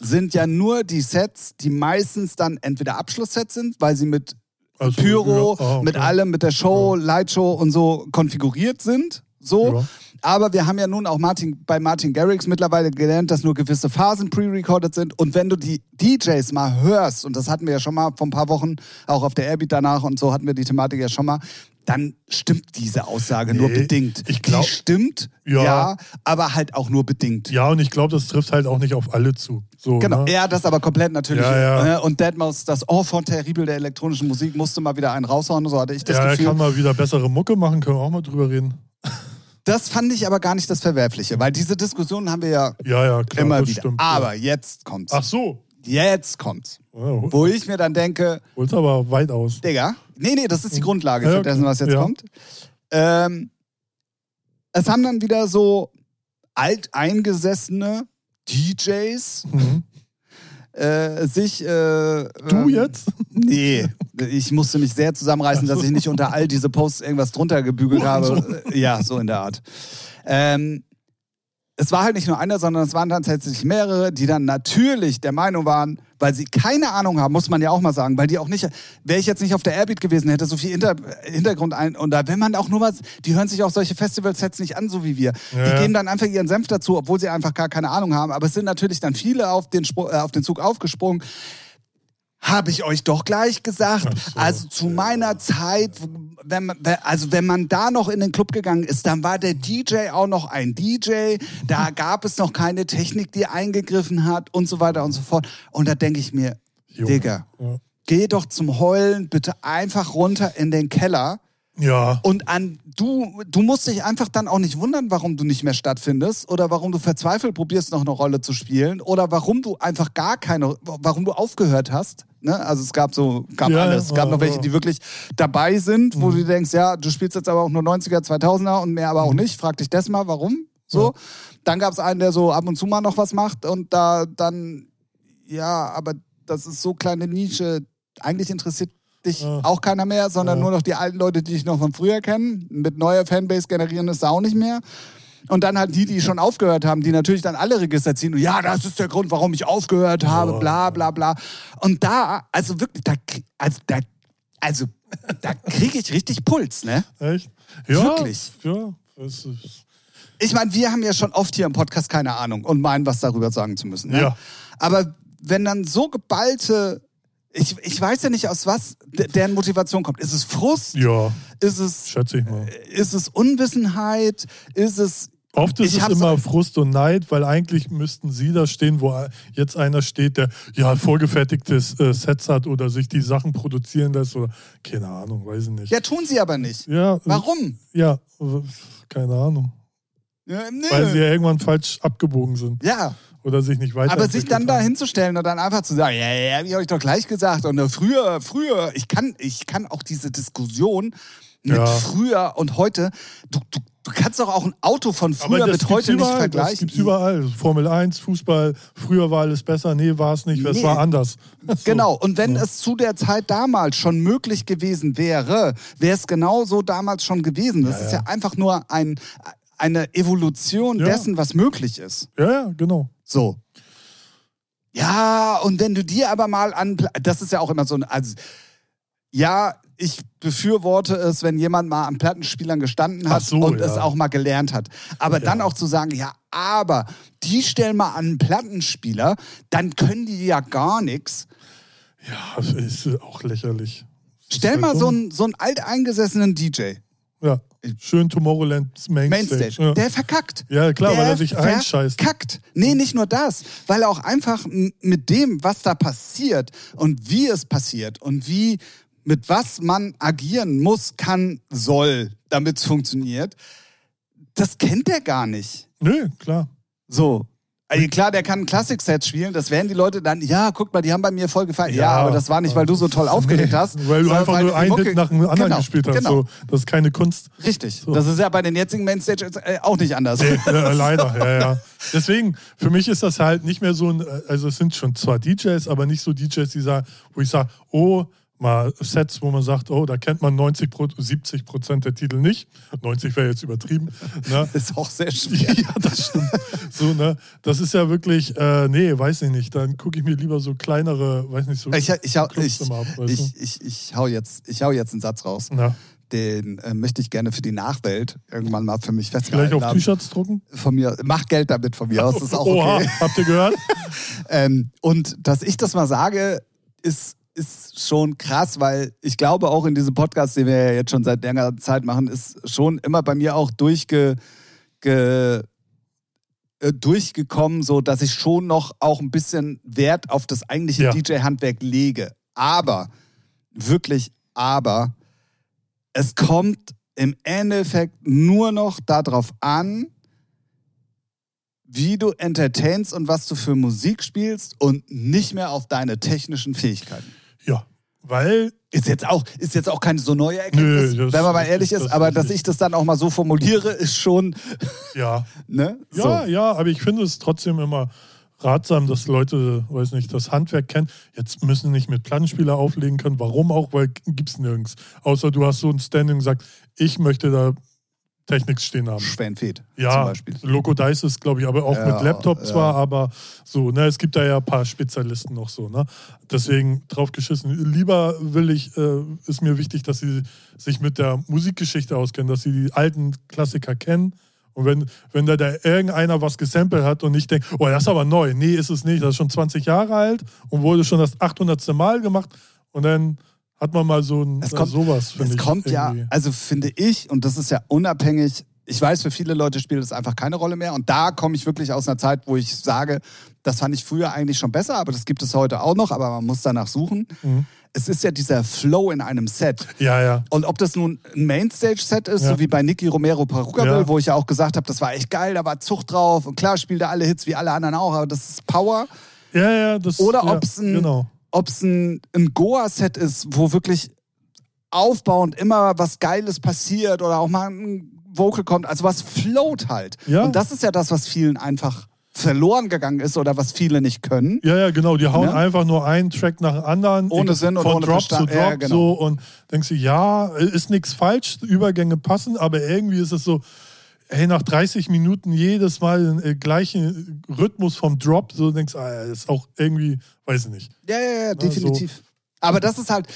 sind ja nur die Sets, die meistens dann entweder Abschlusssets sind, weil sie mit Also, Pyro, ja, ah, okay. mit allem, mit der Show, Lightshow und so konfiguriert sind. So. Ja. Aber wir haben ja nun auch Martin, bei Martin Garrix mittlerweile gelernt, dass nur gewisse Phasen pre-recorded sind. Und wenn du die DJs mal hörst, und das hatten wir ja schon mal vor ein paar Wochen, auch auf der Airbeat danach und so hatten wir die Thematik ja schon mal, dann stimmt diese Aussage nur Nee, bedingt. ich glaub- die stimmt, Ja. ja. aber halt auch nur bedingt. Ja, und ich glaube, das trifft halt auch nicht auf alle zu. So, Genau, ne? er hat das aber komplett natürlich. Ja, ja. ne? Und Deadmau5, das Enfant terrible der elektronischen Musik, musste mal wieder einen raushauen, so hatte ich das ja, er Gefühl. kann mal wieder bessere Mucke machen, können wir auch mal drüber reden. Das fand ich aber gar nicht das Verwerfliche, weil diese Diskussionen haben wir ja Ja, ja, klar, immer wieder. stimmt. aber ja. jetzt kommt's. Ach so. Jetzt kommt's. Ja, Wo ich mir dann denke, Holt aber weit aus. Digga, nee, nee, das ist die Grundlage für dessen, was jetzt kommt. Ähm, es haben dann wieder so alteingesessene DJs Mhm. Äh, sich. Äh, Du ähm, jetzt? Nee, ich musste mich sehr zusammenreißen, dass ich nicht unter all diese Posts irgendwas drunter gebügelt habe. Ja, so in der Art. Ähm, es war halt nicht nur einer, sondern es waren dann tatsächlich mehrere, die dann natürlich der Meinung waren, weil sie keine Ahnung haben, muss man ja auch mal sagen, weil die auch nicht, wäre ich jetzt nicht auf der Airbeat gewesen, hätte so viel Hinter, Hintergrund ein und da, wenn man auch nur was, die hören sich auch solche Festival-Sets nicht an, so wie wir. Ja, die geben dann einfach ihren Senf dazu, obwohl sie einfach gar keine Ahnung haben. Aber es sind natürlich dann viele auf den, Spro äh, auf den Zug aufgesprungen. Habe ich euch doch gleich gesagt. So, also zu meiner Zeit, wenn man, also wenn man da noch in den Club gegangen ist, dann war der DJ auch noch ein DJ. Da gab es noch keine Technik, die eingegriffen hat und so weiter und so fort. Und da denke ich mir, Junge. Digga, Ja. geh doch zum Heulen bitte einfach runter in den Keller. Ja. Und an du, du musst dich einfach dann auch nicht wundern, warum du nicht mehr stattfindest oder warum du verzweifelt probierst, noch eine Rolle zu spielen oder warum du einfach gar keine, warum du aufgehört hast. Ne? Also es gab so, gab Ja, alles. Es gab noch welche, die wirklich dabei sind, wo Mhm. du denkst, ja, du spielst jetzt aber auch nur 90er, 2000er und mehr aber auch nicht. Frag dich das mal, warum? So. Dann gab es einen, der so ab und zu mal noch was macht und da dann, ja, aber das ist so kleine Nische. Eigentlich interessiert dich Ja. auch keiner mehr, sondern Ja. nur noch die alten Leute, die dich noch von früher kennen. Mit neuer Fanbase generieren ist da auch nicht mehr. Und dann halt die, die schon aufgehört haben, die natürlich dann alle Register ziehen. Und ja, das ist der Grund, warum ich aufgehört habe, bla bla bla. Und da, also wirklich, da, also da, also, da kriege ich richtig Puls, ne? Echt? Ja, Wirklich? Ja. Es ist, Ich meine, wir haben ja schon oft hier im Podcast keine Ahnung und meinen, was darüber sagen zu müssen. Ne? Ja. Aber wenn dann so geballte, ich, ich weiß ja nicht, aus was de- deren Motivation kommt. Ist es Frust? ja, Ist es, schätze ich mal. ist es Unwissenheit? Ist es. Oft ist Ich es immer Frust und Neid, weil eigentlich müssten sie da stehen, wo jetzt einer steht, der ja vorgefertigtes äh, Sets hat oder sich die Sachen produzieren lässt oder keine Ahnung, weiß ich nicht. Ja, tun sie aber nicht. Ja, Warum? Ja, keine Ahnung. Ja. Weil sie ja irgendwann falsch abgebogen sind ja, oder sich nicht weiter. aber sich dann da hinzustellen und dann einfach zu sagen, ja, ja, hab ich euch doch gleich gesagt. Und äh, früher, früher, ich kann, ich kann auch diese Diskussion mit Ja. früher und heute, du, du, du kannst doch auch ein Auto von früher mit heute nicht Das vergleichen. gibt's überall. Formel 1, Fußball, früher war alles besser, nee, war es nicht, es Nee. war anders. So. Genau, und wenn Ja. es zu der Zeit damals schon möglich gewesen wäre, wäre es genauso damals schon gewesen. Das Ja, ist ja. ja einfach nur ein, eine Evolution Ja. dessen, was möglich ist. Ja, ja, genau. So. Ja, und wenn du dir aber mal an, das ist ja auch immer so ein, also, ja, ich befürworte es, wenn jemand mal an Plattenspielern gestanden hat so, und ja. es auch mal gelernt hat. Aber dann Ja. auch zu sagen, ja, aber die stellen mal an einen Plattenspieler, dann können die ja gar nichts. Ja, ist auch lächerlich. Stell halt mal so einen, so einen alteingesessenen DJ, Ja, schön Tomorrowland Mainstage. Mainstage, Ja. der verkackt. Ja, klar, der weil er sich einscheißt. Verkackt. Nee, nicht nur das, weil er auch einfach mit dem, was da passiert und wie es passiert und wie, mit was man agieren muss, kann, soll, damit es funktioniert, das kennt der gar nicht. Nö, klar. So. Also klar, der kann ein Classic-Set spielen, das werden die Leute dann, ja, guck mal, die haben bei mir voll gefallen. Ja, aber das war nicht, weil du so toll aufgelegt hast. Weil du einfach nur die einen Hit nach dem anderen genau, gespielt hast. Genau. So, das ist keine Kunst. Richtig. So. Das ist ja bei den jetzigen Mainstages äh, auch nicht anders. Nee, äh, leider, ja, ja. Deswegen, für mich ist das halt nicht mehr so ein, äh, also es sind schon zwar DJs, aber nicht so DJs, die sagen, wo ich sage, oh, mal Sets, wo man sagt, oh, da kennt man 90 Pro, 70 Prozent der Titel nicht. 90 wäre jetzt übertrieben. Ne? Ist auch sehr schwer. Ja, das stimmt. So, ne? Das ist ja wirklich, äh, nee, weiß ich nicht. Dann gucke ich mir lieber so kleinere, weiß nicht, so Ich, ich, hau- ich, ab, ich, ich, ich, hau jetzt, ich hau jetzt einen Satz raus. Na, Den äh, möchte ich gerne für die Nachwelt irgendwann mal für mich vielleicht festgehalten auf haben. T-Shirts drucken? Von mir, mach Geld damit von mir aus, ist auch Oha, okay. habt ihr gehört? Ähm, und dass ich das mal sage, ist, ist schon krass, weil ich glaube auch in diesem Podcast, den wir ja jetzt schon seit längerer Zeit machen, ist schon immer bei mir auch durchge, ge, äh, durchgekommen, so dass ich schon noch auch ein bisschen Wert auf das eigentliche Ja. DJ-Handwerk lege. Aber, wirklich aber, es kommt im Endeffekt nur noch darauf an, wie du entertainst und was du für Musik spielst und nicht mehr auf deine technischen Fähigkeiten. Weil Ist jetzt auch, ist jetzt auch keine so neue Erkenntnis, Nö, das- wenn man mal ehrlich das ist, ist aber richtig. dass ich das dann auch mal so formuliere, ist schon, Ja, ne? ja, So. ja, aber ich finde es trotzdem immer ratsam, dass Leute, weiß nicht, das Handwerk kennen. Jetzt müssen nicht mit Plattenspieler auflegen können. Warum auch? Weil gibt's nirgends. Außer du hast so ein Standing und sagst, ich möchte da Technik stehen haben. Schwen Fed zum Ja, Beispiel. Loco Dice ist, glaube ich, aber auch Ja, mit Laptop ja. zwar, aber so, ne, es gibt da ja ein paar Spezialisten noch so, ne? Deswegen drauf geschissen. Lieber will ich, äh, ist mir wichtig, dass sie sich mit der Musikgeschichte auskennen, dass sie die alten Klassiker kennen. Und wenn, wenn da, da irgendeiner was gesampelt hat und nicht denkt, oh, das ist aber neu. Nee, ist es nicht. Das ist schon 20 Jahre alt und wurde schon das 800. Mal gemacht. Und dann hat man mal so ein, Es äh, kommt- sowas, finde Es ich. kommt ja, irgendwie. also finde ich, und das ist ja unabhängig, ich weiß, für viele Leute spielt es einfach keine Rolle mehr. Und da komme ich wirklich aus einer Zeit, wo ich sage, das fand ich früher eigentlich schon besser, aber das gibt es heute auch noch, aber man muss danach suchen. Mhm. Es ist ja dieser Flow in einem Set. Ja, ja. Und ob das nun ein Mainstage-Set ist, Ja. so wie bei Nicky Romero Perukaville, Ja. wo ich ja auch gesagt habe, das war echt geil, da war Zucht drauf und klar spielt er alle Hits wie alle anderen auch, aber das ist Power. Ja, ja, das Oder ja, ob's ein- Genau. Ob es ein, ein Goa-Set ist, wo wirklich aufbauend immer was Geiles passiert oder auch mal ein Vocal kommt, also was float halt. Ja. Und das ist ja das, was vielen einfach verloren gegangen ist oder was viele nicht können. Ja, ja, genau. Die hauen Ne? einfach nur einen Track nach dem anderen. Ohne Sinn und von ohne Drop zu. Drop Ja, genau. so und denkst du, ja, ist nichts falsch, Übergänge passen, aber irgendwie ist es so, Ey, nach 30 Minuten jedes Mal den äh, gleichen Rhythmus vom Drop, so denkst, ah, ist auch irgendwie, weiß ich nicht. Ja, ja, ja, definitiv. Aber das ist halt,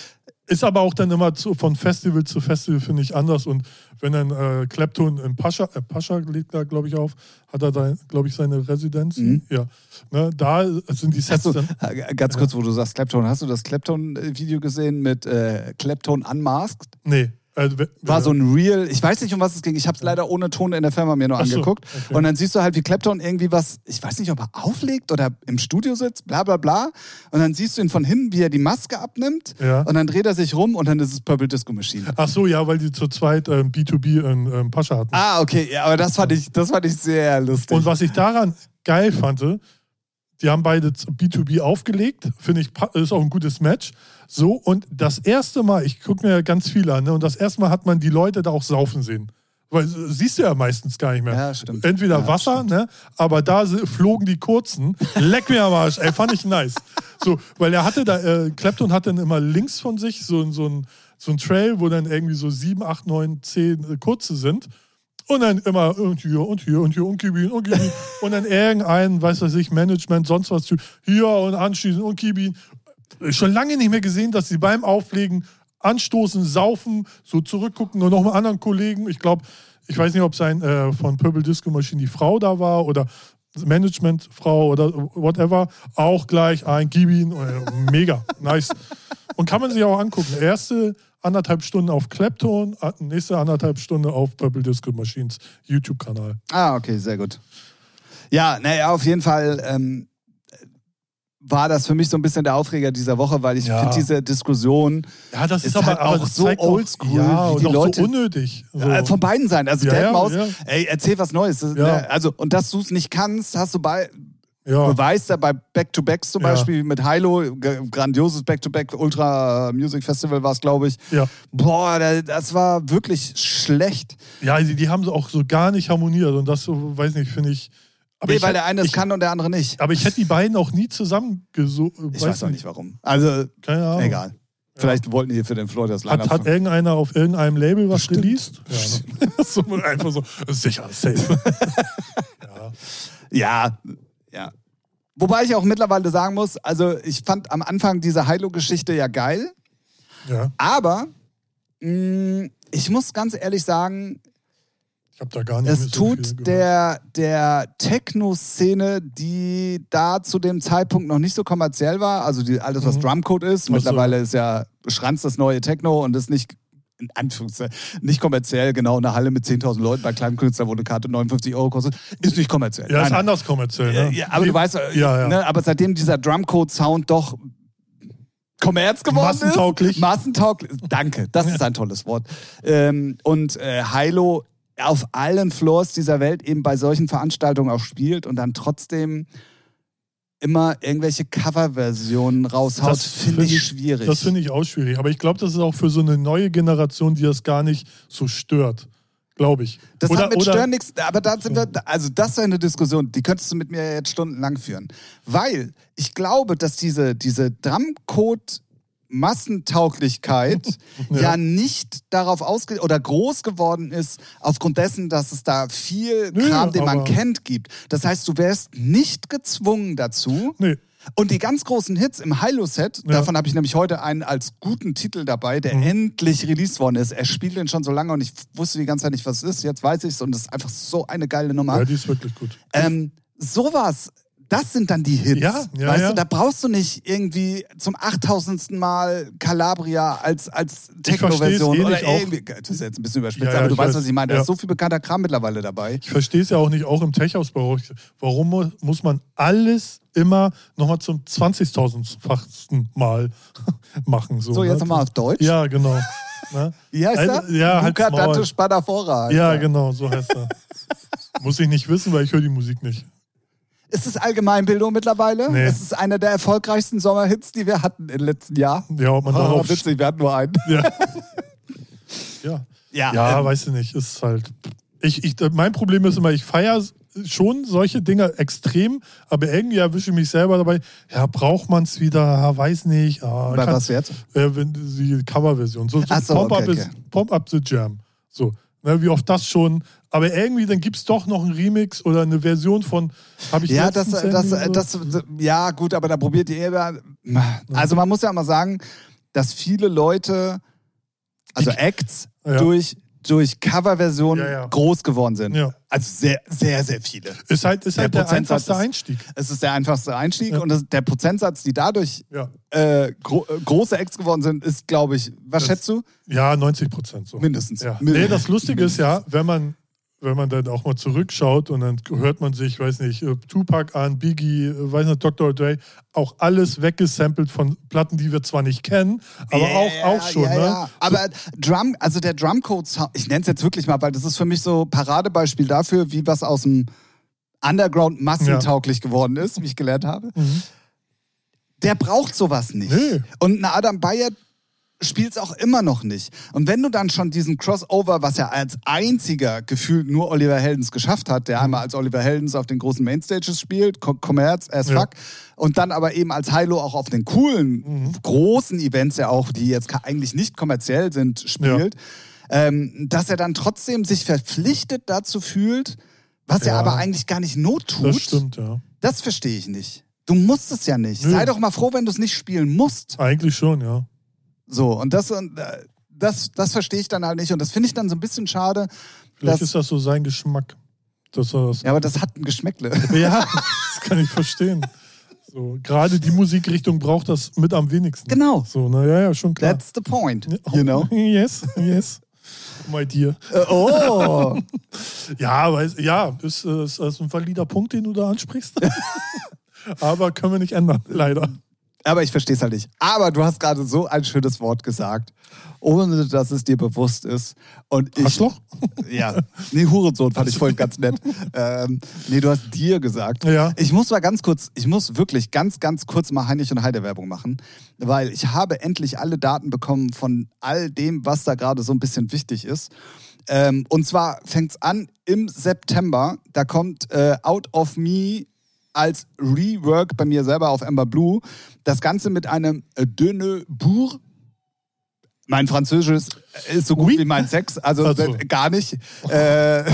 Ist aber auch dann immer zu, von Festival zu Festival, finde ich, anders. Und wenn dann äh, Clapton in Pascha, äh, Pascha legt da, glaube ich, auf, hat er da, glaube ich, seine Residenz. Mhm. Ja. Ne, da sind die Sets du, dann. äh, ganz kurz, wo du sagst Clapton, hast du das Clapton-Video gesehen mit äh, Clapton Unmasked? Nee. We- War so ein Real, ich weiß nicht, um was es ging. Ich habe es leider ohne Ton in der Firma mir nur so, angeguckt. okay. Und dann siehst du halt, wie Clapton irgendwie was, ich weiß nicht, ob er auflegt oder im Studio sitzt, bla bla bla. Und dann siehst du ihn von hinten, wie er die Maske abnimmt. Ja. Und dann dreht er sich rum und dann ist es Purple Disco Machine. Ach so, ja, weil die zu zweit ähm, B2B in ähm, Pascha hatten. Ah, okay, ja, aber das fand ich, das fand ich sehr lustig. Und was ich daran geil fand, die haben beide B2B aufgelegt, finde ich, ist auch ein gutes Match. So, und das erste Mal, ich gucke mir ja ganz viel an, ne, und das erste Mal hat man die Leute da auch saufen sehen. Weil äh, siehst du ja meistens gar nicht mehr. Ja, stimmt. Entweder Ja, Wasser, stimmt. ne? Aber da flogen die kurzen. Leck mir am Arsch, ey, fand ich nice. So, weil er hatte da, äh, Clapton hat dann immer links von sich so, so, ein, so ein Trail, wo dann irgendwie so sieben, acht, neun, zehn äh, kurze sind. Und dann immer und hier und hier und hier und gib ihn und gib ihn. und dann irgendein, weiß was ich, Management, sonst was, hier und anschließen und gib ihn. Schon lange nicht mehr gesehen, dass sie beim Auflegen anstoßen, saufen, so zurückgucken und noch mal anderen Kollegen. Ich glaube, ich weiß nicht, ob sein äh, von Purple Disco Machine die Frau da war oder Managementfrau oder whatever, auch gleich ein Gib. Äh, Mega, nice. Und kann man sich auch angucken. Erste anderthalb Stunden auf Clapton, nächste anderthalb Stunden auf Purple Disco Machines YouTube-Kanal. Ah, okay, sehr gut. Ja, naja, auf jeden Fall ähm, war das für mich so ein bisschen der Aufreger dieser Woche, weil ich Ja. finde diese Diskussion Ja, das ist, Ist aber, halt auch so oldschool, ja, wie die Leute- so unnötig. So. äh, von beiden Seiten. Also Ja, ja, Deadmaus, ja. ey, erzähl was Neues. Das, Ja. ne, also, und dass du es nicht kannst, hast du bei ja. Beweis da bei Back-to-Backs zum Ja. Beispiel mit Hilo, grandioses Back-to-Back Ultra Music Festival war es, glaube ich. Ja. Boah, da- das war wirklich schlecht. Ja, die, die haben auch so gar nicht harmoniert und das, weiß nicht, finde ich. Aber nee, weil der eine es kann und der andere nicht. Aber ich hätte die beiden auch nie zusammengesucht. Ich weiß auch nicht warum. Also, Keine Ahnung. egal. Vielleicht wollten die für den Floor das Hat, Line-Up hat irgendeiner auf irgendeinem Label was Bestimmt. released? Ja, ne? so, einfach so, sicher, safe. ja. Ja, ja. Wobei ich auch mittlerweile sagen muss, also ich fand am Anfang diese Hilo-Geschichte ja geil, ja, aber mh, ich muss ganz ehrlich sagen, ich habe da gar nicht es so tut gehört. der, der Techno-Szene, die da zu dem Zeitpunkt noch nicht so kommerziell war, also die, alles, was Mhm. Drumcode ist, so. mittlerweile ist ja Schranz das neue Techno und ist nicht in Anführungszeichen, nicht kommerziell, genau, eine Halle mit 10.000 Leuten bei kleinen Künstlern, wo eine Karte 59 Euro kostet, ist nicht kommerziell. Ja, ist Nein. anders kommerziell. Ne? Ja, aber du weißt, äh, Ja, ja. Ne, aber seitdem dieser Drumcode-Sound doch Kommerz geworden Massentauglich. ist. Massentauglich. Danke, das ist ein tolles Wort. Ähm, und äh, Hilo auf allen Floors dieser Welt eben bei solchen Veranstaltungen auch spielt und dann trotzdem immer irgendwelche Coverversionen raushaut, finde find ich ich- schwierig. Das finde ich auch schwierig. Aber ich glaube, das ist auch für so eine neue Generation, die das gar nicht so stört. Glaube ich. Das oder, hat mit oder, Stören nichts, aber da sind wir, also das ist eine Diskussion, die könntest du mit mir jetzt stundenlang führen. Weil ich glaube, dass diese, diese Drumcode Massentauglichkeit ja. Ja. nicht darauf ausge oder groß geworden ist, aufgrund dessen, dass es da viel Nö, Kram, den man kennt, gibt. Das heißt, du wärst nicht gezwungen dazu. Nee. Und die ganz großen Hits im Hilo-Set, Ja. davon habe ich nämlich heute einen als guten Titel dabei, der Mhm. endlich released worden ist. Er spielt den schon so lange und ich wusste die ganze Zeit nicht, was es ist. Jetzt weiß ich es und es ist einfach so eine geile Nummer. Ja, die ist wirklich gut. Ähm, sowas, das sind dann die Hits. Ja, ja, weißt ja. du, da brauchst du nicht irgendwie zum 8000. Mal Calabria als, als Techno-Version eh oder irgendwie. Das ist jetzt ein bisschen überspitzt, aber du weißt, weiß. was ich meine. Da ist so viel bekannter Kram mittlerweile dabei. Ich verstehe es ja auch nicht, auch im Tech-Ausbau. Warum mu- muss man alles immer nochmal zum 20.000-fachsten Mal machen? So, So, jetzt ne? nochmal auf Deutsch. Ja, genau. ne? Wie heißt er? ja, Luca. Dante Spadafora. Ja, genau, so heißt er. Muss ich nicht wissen, weil ich höre die Musik nicht. Ist es Allgemeinbildung mittlerweile? Nee. Es ist einer der erfolgreichsten Sommerhits, die wir hatten im letzten Jahr. Ja, ob man Ah, darauf. witzig, wir hatten nur einen. Ja. ja. Ja, Ja, ähm, weißt du nicht, ist halt. Ich, ich, mein Problem ist immer, ich feiere schon solche Dinge extrem, aber irgendwie erwische ich mich selber dabei, ja, braucht man es wieder, ja, weiß nicht. Ah, bei kann- was jetzt? äh, wenn die Coverversion. So, so so, Pump, okay, okay. Up the Jam. So. Ne, wie oft das schon. Aber irgendwie, dann gibt es doch noch einen Remix oder eine Version von, habe ich Ja, das, das, so- das, ja, gut, aber da probiert die eher. Also, man muss ja mal sagen, dass viele Leute, also Acts, Ja. durch, durch Coverversionen Ja, ja. groß geworden sind. Ja. Also sehr, sehr, sehr viele. Ist halt, ist Der halt der, einfachste ist- Einstieg. Es ist der einfachste Einstieg und das, der Prozentsatz, die dadurch Ja, äh, gro äh, große Acts geworden sind, ist, glaube ich, was Das- schätzt du? ja 90 Prozent so. Mindestens. Ja. Min- Nee, das Lustige ist ja, wenn man, wenn man dann auch mal zurückschaut und dann hört man sich, weiß nicht, äh, Tupac an, Biggie, weiß nicht, Dr. Dre, auch alles weggesampelt von Platten, die wir zwar nicht kennen, aber Ja, auch, ja, auch schon. Ja, ne? ja. Aber Drum, also der Drumcode, ich nenne es jetzt wirklich mal, weil das ist für mich so Paradebeispiel dafür, wie was aus dem Underground massentauglich geworden ist, wie ich gelernt habe. Mhm. Der braucht sowas nicht. Nee. Und ein Adam Bayer spielt es auch immer noch nicht. Und wenn du dann schon diesen Crossover, was ja als einziger gefühlt nur Oliver Heldens geschafft hat, Mhm. der einmal als Oliver Heldens auf den großen Mainstages spielt, Commerz, as Ja. fuck, und dann aber eben als Hilo auch auf den coolen, Mhm. großen Events ja auch, die jetzt eigentlich nicht kommerziell sind, spielt, ähm, dass er dann trotzdem sich verpflichtet dazu fühlt, was er Ja. aber eigentlich gar nicht not tut. Das stimmt, ja. Das verstehe ich nicht. Du musst es ja nicht. Nö. Sei doch mal froh, wenn du es nicht spielen musst. Eigentlich schon, ja. So, und das, und, äh, das, das verstehe ich dann halt nicht. Und das finde ich dann so ein bisschen schade. Vielleicht Das- ist das so sein Geschmack. Dass er das Ja, aber das hat ein Geschmäckle. Ja, das kann ich verstehen. So, gerade die Musikrichtung braucht das mit am wenigsten. Genau. So, na ja, ja, schon klar. That's the point, you know? Yes, yes. My dear. Äh, oh, Ja, aber ja, ist, ist, ist ein valider Punkt, den du da ansprichst. Aber können wir nicht ändern, leider. aber ich verstehe es halt nicht. Aber du hast gerade so ein schönes Wort gesagt, ohne dass es dir bewusst ist. Und ich, Arschloch? Ja, nee, Hurensohn fand ich vorhin ganz nett. Ähm, nee, du hast dir gesagt. Ja. Ich muss mal ganz kurz, ich muss wirklich ganz, ganz kurz mal Heinrich und Heide Werbung machen, weil ich habe endlich alle Daten bekommen von all dem, was da gerade so ein bisschen wichtig ist. Ähm, und zwar fängt es an im September. Da kommt äh, Out of Me als Rework bei mir selber auf Amber Blue. Das Ganze mit einem Dünne Bourg. Mein Französisch ist, ist so gut Oui. wie mein Sex, also Ach so. äh, gar nicht. Äh,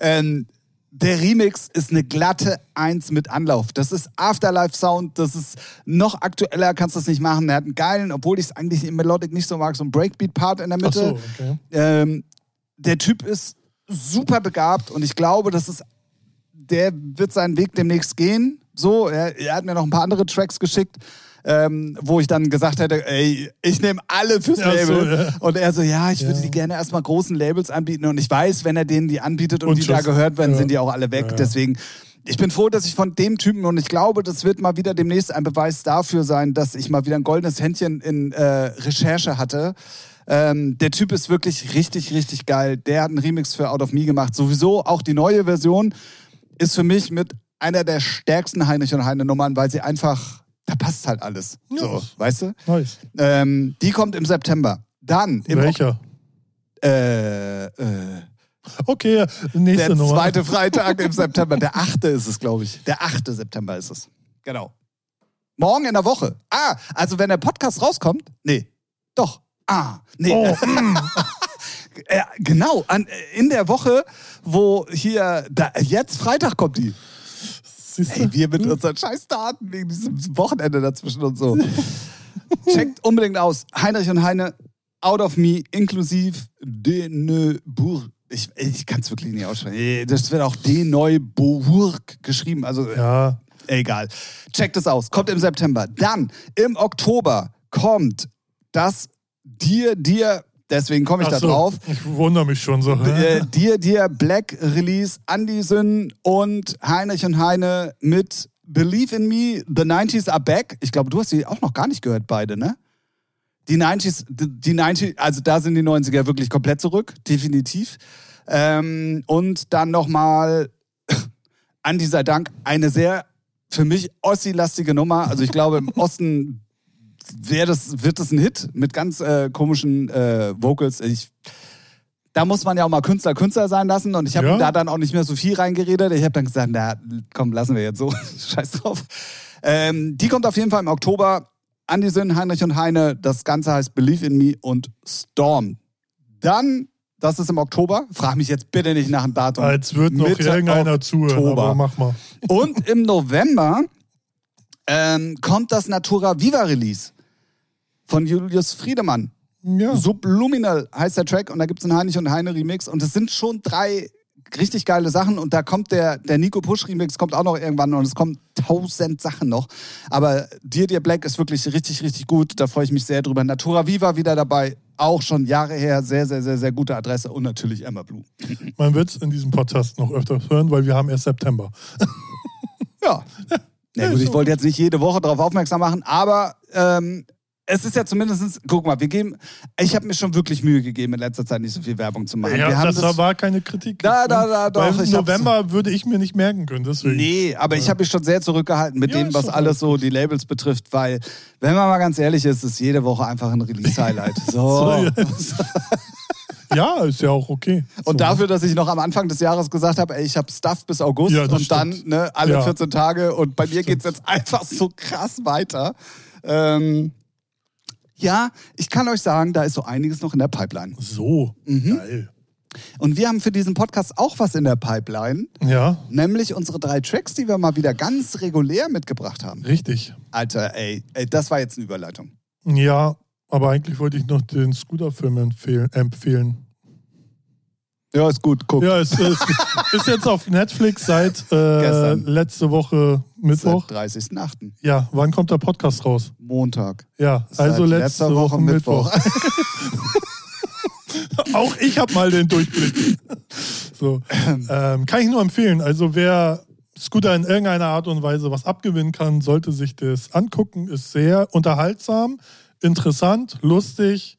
ähm, der Remix ist eine glatte Eins mit Anlauf. Das ist Afterlife Sound, das ist noch aktueller, kannst du das nicht machen. Er hat einen geilen, obwohl ich es eigentlich im Melodic nicht so mag, so einen Breakbeat-Part in der Mitte. so, okay. Ähm, der Typ ist super begabt und ich glaube, das ist, der wird seinen Weg demnächst gehen. So, er, er hat mir noch ein paar andere Tracks geschickt, ähm, wo ich dann gesagt hätte, ey, ich nehme alle fürs Ach so, Label. ja. Und er so, ja, ich würde Ja. die gerne erstmal großen Labels anbieten und ich weiß, wenn er denen die anbietet und, Und die da tschüss. gehört werden, Ja. sind die auch alle weg. Deswegen, ich bin froh, dass ich von dem Typen und ich glaube, das wird mal wieder demnächst ein Beweis dafür sein, dass ich mal wieder ein goldenes Händchen in äh, Recherche hatte. Ähm, der Typ ist wirklich richtig, richtig geil. Der hat einen Remix für Out of Me gemacht. Sowieso auch die neue Version ist für mich mit einer der stärksten Heinrich und Heine Nummern, weil sie einfach, da passt halt alles. Ja. So, weißt du? Nice. Ähm, die kommt im September. Dann im Welcher? äh, äh, Okay, nächste der Nummer. zweite Freitag im September. Der achte ist es, glaube ich. Der achte September ist es. Genau. Morgen in der Woche. Ah, also wenn der Podcast rauskommt. Nee. Doch. Ah, nee. Oh, Äh, genau, an, in der Woche, wo hier, da, jetzt Freitag kommt die. Ey, wir mit unseren scheiß Daten wegen diesem Wochenende dazwischen und so. Checkt unbedingt aus. Heinrich und Heine, Out of Me, inklusive De Neubourg. Ich, ich kann es wirklich nicht aussprechen. Äh, Das wird auch De Neubourg geschrieben. Also Ja, egal. Checkt es aus. Kommt im September. Dann im Oktober kommt das Dir, Dir, deswegen komme ich Ach da so, drauf. Ich wundere mich schon so. Äh, dir, dir Black Release, Andy Syn und Heinrich und Heine mit Believe in Me, The 90s are back. Ich glaube, du hast die auch noch gar nicht gehört, beide, ne? Die 90s, die die 90, also da sind die 90er wirklich komplett zurück, definitiv. Ähm, und dann nochmal, Andi sei Dank, eine sehr für mich Ossi-lastige Nummer. Also ich glaube, im Osten wär das, wird das ein Hit mit ganz äh, komischen äh, Vocals. Ich, da muss man ja auch mal Künstler Künstler sein lassen und ich habe Ja. da dann auch nicht mehr so viel reingeredet. Ich habe dann gesagt, na komm, lassen wir jetzt so. Scheiß drauf. Ähm, die kommt auf jeden Fall im Oktober. Andi Sinn, Heinrich und Heine. Das Ganze heißt Believe in Me und Storm. Dann, das ist im Oktober. Frag mich jetzt bitte nicht nach dem Datum. Als wird noch Mitte irgendeiner zuhören, Oktober. aber mach mal. Und im November ähm, kommt das Natura Viva Release von Julius Friedemann. Ja. Subliminal heißt der Track und da gibt es einen Heinrich und Heine Remix und es sind schon drei richtig geile Sachen und da kommt der, der Nico Push Remix kommt auch noch irgendwann und es kommen tausend Sachen noch. Aber Dear Dear Black ist wirklich richtig, richtig gut. Da freue ich mich sehr drüber. Natura Viva wieder dabei. Auch schon Jahre her. Sehr, sehr, sehr, sehr gute Adresse und natürlich Emma Blue. Man wird es in diesem Podcast noch öfter hören, weil wir haben erst September. Ja. Ja, gut, ich wollte jetzt nicht jede Woche darauf aufmerksam machen, aber ähm, es ist ja zumindest, guck mal, wir geben, ich habe mir schon wirklich Mühe gegeben, in letzter Zeit nicht so viel Werbung zu machen. Ja, haben das, war keine Kritik. Da, da, da, doch, hab's- November würde ich mir nicht merken können, deswegen. Nee, aber ich habe mich schon sehr zurückgehalten mit Ja, dem, was alles so die Labels betrifft, weil, wenn man mal ganz ehrlich ist, ist jede Woche einfach ein Release-Highlight. So. So, Ja, ist ja auch okay. Und so. dafür, dass ich noch am Anfang des Jahres gesagt habe, ey, ich habe Stuff bis August Ja, und dann stimmt. ne, alle Ja. 14 Tage und bei mir geht es jetzt einfach so krass weiter. Ähm, ja, ich kann euch sagen, da ist so einiges noch in der Pipeline. So, Mhm. geil. Und wir haben für diesen Podcast auch was in der Pipeline, Ja, nämlich unsere drei Tracks, die wir mal wieder ganz regulär mitgebracht haben. richtig. Alter, ey, ey das war jetzt eine Überleitung. Ja, aber eigentlich wollte ich noch den Scooter-Film empfehlen. empfehlen. Ja, ist gut, guck. Ja, es ist, ist jetzt auf Netflix seit äh, letzte Woche Mittwoch. Seit 30.08. Ja, wann kommt der Podcast raus? Montag. Ja, Seit also letzte letzter Woche, Mittwoch. Auch ich habe mal den Durchblick. So. Ähm, kann ich nur empfehlen. Also wer Scooter in irgendeiner Art und Weise was abgewinnen kann, sollte sich das angucken. Ist sehr unterhaltsam, interessant, lustig,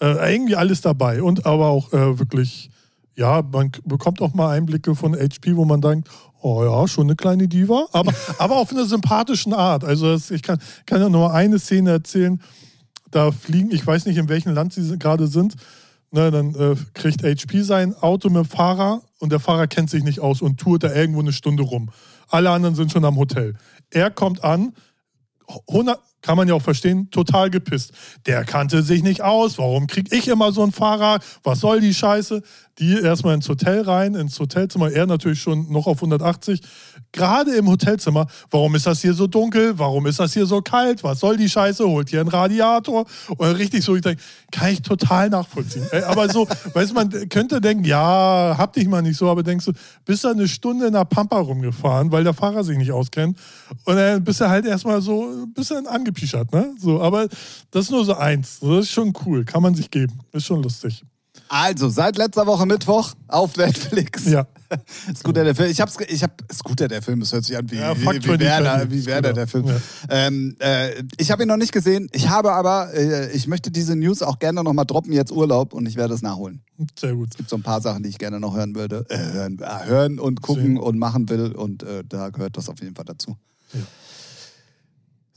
äh, irgendwie alles dabei. Und aber auch äh, wirklich, ja, man bekommt auch mal Einblicke von HP, wo man denkt, oh ja, schon eine kleine Diva, aber, aber auf einer sympathischen Art. Also ich kann, kann ja nur eine Szene erzählen, da fliegen, ich weiß nicht, in welchem Land sie gerade sind, ne, dann äh, kriegt HP sein Auto mit dem Fahrer und der Fahrer kennt sich nicht aus und tourt da irgendwo eine Stunde rum. Alle anderen sind schon am Hotel. Er kommt an, 100, kann man ja auch verstehen, total gepisst. Der kannte sich nicht aus. Warum krieg ich immer so einen Fahrer? Was soll die Scheiße? Die erstmal ins Hotel rein, ins Hotelzimmer. Er natürlich schon noch auf 180. Gerade im Hotelzimmer. Warum ist das hier so dunkel? Warum ist das hier so kalt? Was soll die Scheiße? Holt hier einen Radiator. Und richtig so, ich denke, kann ich total nachvollziehen. Aber so, weißt du, man könnte denken, ja, hab dich mal nicht so, aber denkst du, bist da eine Stunde in der Pampa rumgefahren, weil der Fahrer sich nicht auskennt. Und dann bist du halt erstmal so ein bisschen angepischert, ne? So, aber das ist nur so eins. Das ist schon cool. Kann man sich geben. Ist schon lustig. Also, seit letzter Woche Mittwoch auf Netflix. Ja. Scooter der Film. Ich hab's, ich hab Scooter der Film. Das hört sich an wie, Ja, wie, wie 2020 Werner, wie Werner Scooter. der Film. Ja. Ähm, äh, ich habe ihn noch nicht gesehen. Ich habe aber, äh, ich möchte diese News auch gerne noch mal droppen. Jetzt Urlaub und ich werde es nachholen. Sehr gut. Es gibt so ein paar Sachen, die ich gerne noch hören würde, äh, hören, äh, hören und gucken Sehen. und machen will und äh, da gehört das auf jeden Fall dazu. Ja.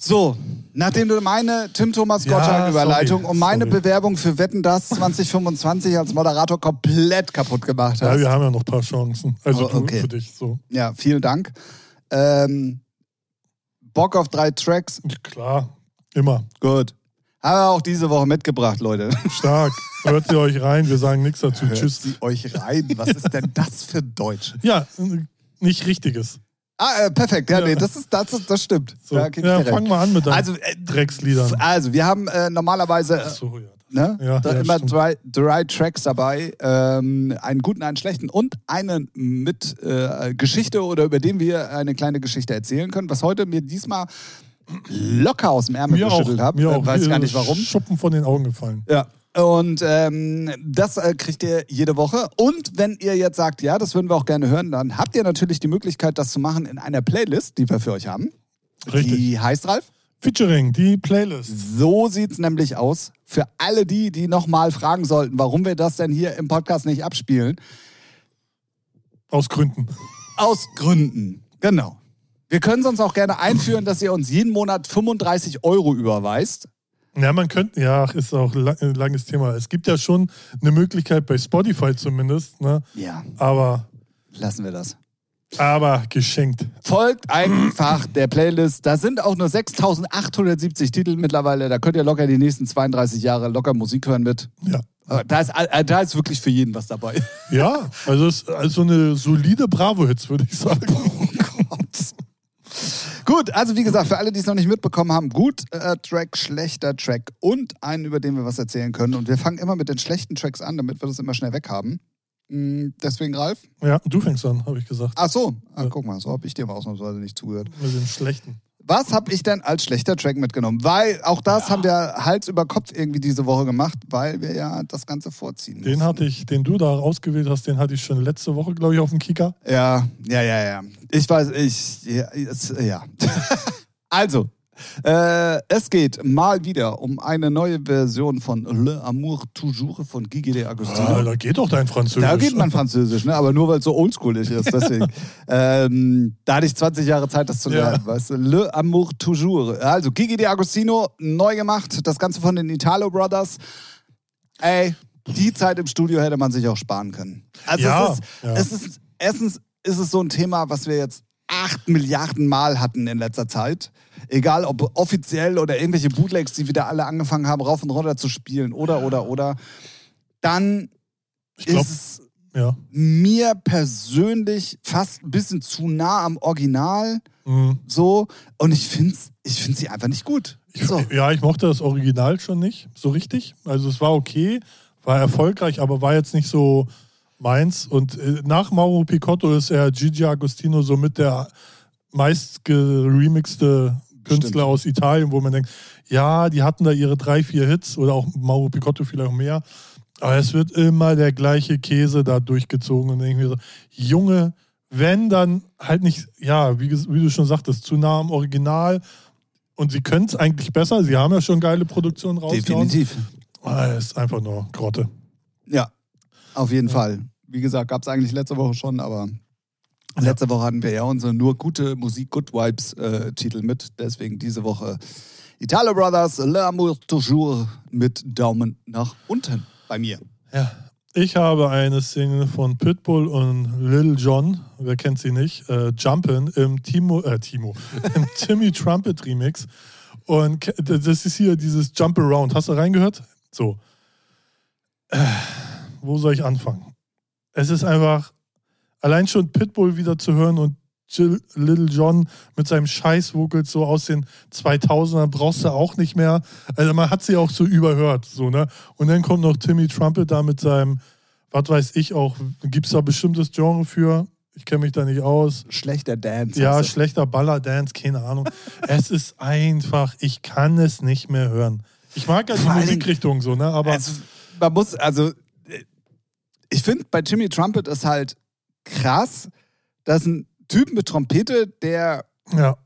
So, nachdem du meine Tim Thomas Ja, Gottschalk-Überleitung sorry, und meine sorry. Bewerbung für Wetten das 2025 als Moderator komplett kaputt gemacht Ja, hast. wir haben ja noch ein paar Chancen. Also Oh, okay. für dich. So. Ja, vielen Dank. Ähm, Bock auf drei Tracks? Klar. Immer. Gut. Haben wir auch diese Woche mitgebracht, Leute. Stark. Hört sie euch rein. Wir sagen nichts dazu. Hört Tschüss. sie euch rein. Was ist denn das für Deutsch? Ja, nicht richtiges. Ah, äh, perfekt. Ja, Ja. nee, das, ist, das, ist, das stimmt. So. Da Ja, fang mal an mit deinen Also, äh, Drecksliedern. Also, wir haben äh, normalerweise Ach so, ja. ne, Ja, da ja, immer drei, drei Tracks dabei. Ähm, einen guten, einen schlechten und einen mit äh, Geschichte oder über den wir eine kleine Geschichte erzählen können. Was heute mir diesmal locker aus dem Ärmel Mir geschüttelt habe. Äh, weiß gar nicht warum. Schuppen von den Augen gefallen. Ja. Und ähm, das äh, kriegt ihr jede Woche. Und wenn ihr jetzt sagt, ja, das würden wir auch gerne hören, dann habt ihr natürlich die Möglichkeit, das zu machen in einer Playlist, die wir für euch haben. Richtig. Die heißt, Ralf? Featuring, die Playlist. So sieht's nämlich aus. Für alle die, die nochmal fragen sollten, warum wir das denn hier im Podcast nicht abspielen. Aus Gründen. Aus Gründen. Genau. Wir können sonst auch gerne einführen, dass ihr uns jeden Monat 35 Euro überweist. Ja, man könnte, ja, ist auch ein langes Thema. Es gibt ja schon eine Möglichkeit bei Spotify zumindest, ne? Ja, aber, lassen wir das. aber geschenkt. Folgt einfach der Playlist. Da sind auch nur 6870 Titel mittlerweile. Da könnt ihr locker die nächsten 32 Jahre locker Musik hören mit. Ja. Aber Da ist, äh, da ist wirklich für jeden was dabei. Ja, also ist also eine solide Bravo-Hits, würde ich sagen. Gut, also wie gesagt, für alle, die es noch nicht mitbekommen haben, gut äh, Track, schlechter Track und einen, über den wir was erzählen können. Und wir fangen immer mit den schlechten Tracks an, damit wir das immer schnell weghaben. Mm, deswegen, Ralf. Ja, du fängst an, habe ich gesagt. Ach so, ah, Ja. guck mal, so habe ich dir mal ausnahmsweise nicht zugehört. Mit dem Schlechten. Was habe ich denn als schlechter Track mitgenommen? Weil auch das haben wir Hals über Kopf irgendwie diese Woche gemacht, weil wir ja das Ganze vorziehen Den mussten. hatte ich, den du da ausgewählt hast, den hatte ich schon letzte Woche, glaube ich, auf dem Kicker. Ja, ja, ja, ja. Ich weiß, ich, ja. Ja. also, äh, es geht mal wieder um eine neue Version von Le Amour Toujours von Gigi de Agostino. Ah, da geht doch dein Französisch. Da geht man Französisch, ne? aber nur weil es so oldschoolig ist. Deswegen. ähm, da hatte ich 20 Jahre Zeit, das zu Ja. lernen. Weißt du? Le Amour Toujours. Also Gigi de Agostino, neu gemacht. Das Ganze von den Italo Brothers. Ey, die Zeit im Studio hätte man sich auch sparen können. Also Ja, es, ist, ja. es ist, erstens ist es so ein Thema, was wir jetzt acht Milliarden Mal hatten in letzter Zeit. Egal ob offiziell oder irgendwelche Bootlegs, die wieder alle angefangen haben, rauf und runter zu spielen oder, oder, oder. Dann Ich glaube, ist es ja. mir persönlich fast ein bisschen zu nah am Original Mhm. so und ich finde ich find sie einfach nicht gut. Ich, So. Ja, ich mochte das Original schon nicht so richtig. Also es war okay, war erfolgreich, aber war jetzt nicht so meins. Und äh, nach Mauro Picotto ist er Gigi Agostino somit der meist geremixte Künstler Stimmt. aus Italien, wo man denkt, ja, die hatten da ihre drei, vier Hits oder auch Mauro Picotto vielleicht auch mehr. Aber es wird immer der gleiche Käse da durchgezogen und irgendwie so, Junge, wenn dann halt nicht, ja, wie, wie du schon sagtest, zu nah am Original. Und sie können es eigentlich besser. Sie haben ja schon geile Produktionen rausgehauen. Definitiv. Ah, es ist einfach nur Grotte. Ja, auf jeden Fall. Wie gesagt, gab es eigentlich letzte Woche schon, aber letzte Woche hatten wir ja unsere nur gute Musik, Good Vibes äh, Titel mit. Deswegen diese Woche Italo Brothers, L'amour toujours mit Daumen nach unten bei mir. Ja. Ich habe eine Single von Pitbull und Lil Jon, wer kennt sie nicht, äh, Jumpin' im Timo, äh, Timo, im Timmy Trumpet Remix. Und das ist hier dieses Jump Around. Hast du reingehört? So. Äh, wo soll ich anfangen? Es ist einfach, allein schon Pitbull wieder zu hören und Jill, Little John mit seinem Scheiß-Vocals so aus den 2000ern brauchst du auch nicht mehr. Also man hat sie auch so überhört, so, ne? Und dann kommt noch Timmy Trumpet da mit seinem, was weiß ich auch, gibt es da bestimmtes Genre für? Ich kenne mich da nicht aus. Schlechter Dance. Ja, es. schlechter Ballerdance, keine Ahnung. es ist einfach, ich kann es nicht mehr hören. Ich mag ja die Musikrichtung so, ne? Aber Also, man muss, also, ich finde, bei Jimmy Trumpet ist halt krass, dass ein Typ mit Trompete, der ja,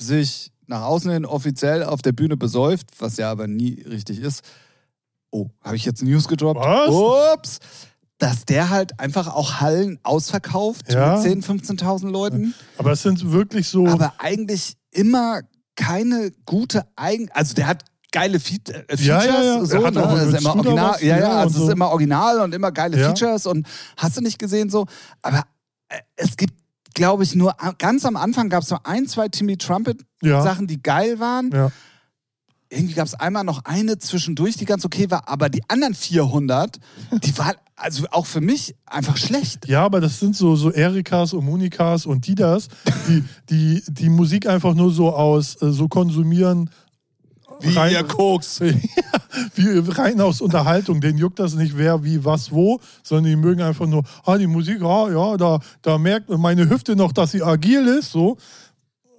sich nach außen hin offiziell auf der Bühne besäuft, was ja aber nie richtig ist. Oh, habe ich jetzt News gedroppt? Was? Ups. Dass der halt einfach auch Hallen ausverkauft Ja. mit 10.000, 15.000 Leuten, aber es sind wirklich so. aber eigentlich immer keine gute Eigen... Also der hat geile Fe äh, Features, Ja, ja, ja. so, ne? auch Also immer Scooter original, ja, ja, also so. ist immer original und immer geile Ja. Features und hast du nicht gesehen so, aber äh, es gibt, glaube ich, nur a- ganz am Anfang gab es so ein, zwei Timmy Trumpet ja, Sachen, die geil waren. ja. Irgendwie gab es einmal noch eine zwischendurch, die ganz okay war, aber die anderen 400, die waren also auch für mich einfach schlecht. Ja, aber das sind so, so Erikas und Monikas und die das, die, die die Musik einfach nur so aus, äh, so konsumieren. Rein, Koks. Ja, wie rein aus Unterhaltung. Den juckt das nicht, wer, wie, was, wo, sondern die mögen einfach nur, ah, die Musik, ah, ja, da, da merkt meine Hüfte noch, dass sie agil ist, so.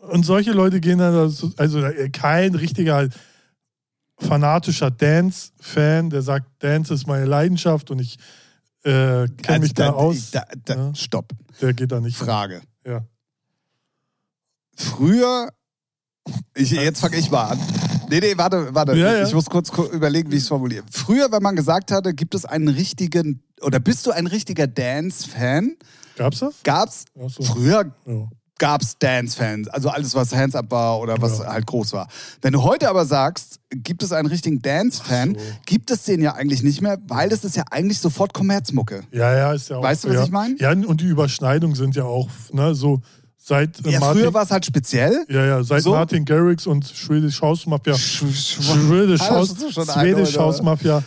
Und solche Leute gehen dann, also äh, kein richtiger fanatischer Dance-Fan, der sagt, Dance ist meine Leidenschaft und ich äh, kenne mich da, aus, Da, da, Ja. Stopp. der geht da nicht. Frage. Ja. Früher, ich, jetzt fange ich mal an. Nee, nee, warte, warte. Ja, ja. Ich muss kurz überlegen, wie ich es formuliere. Früher, wenn man gesagt hatte, gibt es einen richtigen, oder bist du ein richtiger Dance-Fan, Gab's das? gab's, so. früher Ja. gab es Dance-Fans, also alles, was Hands Up war oder was Ja. halt groß war. Wenn du heute aber sagst, gibt es einen richtigen Dance-Fan, so. gibt es den ja eigentlich nicht mehr, weil das ist ja eigentlich sofort Kommerzmucke. Ja, ja, ist ja auch. Weißt du, was ja. ich meine? Ja, und die Überschneidungen sind ja auch, ne, so seit äh, Ja, Martin. früher war es halt speziell. ja, ja, seit So? Martin Garrix und Swedish House Mafia. Sch- sch- Swedish House, Swedish House? Mafia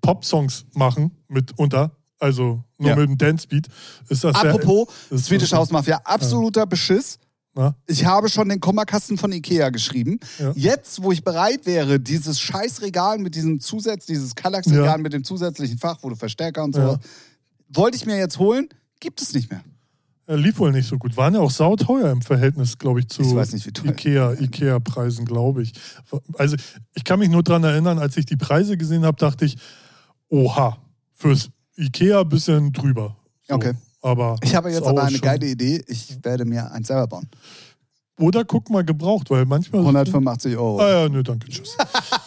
Pop-Songs machen mitunter, also nur Ja. mit dem Dance-Beat, ist das Apropos sehr, ist Swedish das- House Mafia, absoluter Beschiss. Na? Ich habe schon den Kommaskasten von Ikea geschrieben. Ja. Jetzt, wo ich bereit wäre, dieses scheiß Regal mit diesem Zusatz, dieses Kallax-Regal Ja. mit dem zusätzlichen Fach, wo du Verstärker und so, Ja. wollte ich mir jetzt holen, gibt es nicht mehr. Er lief wohl nicht so gut. Waren ja auch sauteuer im Verhältnis, glaube ich, zu Ich. Ikea, Ikea-Preisen, glaube ich. Also ich kann mich nur daran erinnern, als ich die Preise gesehen habe, dachte ich, oha, fürs Ikea ein bisschen drüber. So. Okay. Aber Ich habe jetzt aber eine geile Idee. Ich werde mir eins selber bauen. Oder guck mal gebraucht, weil manchmal. 185 Euro. Ah ja, nö, danke, tschüss.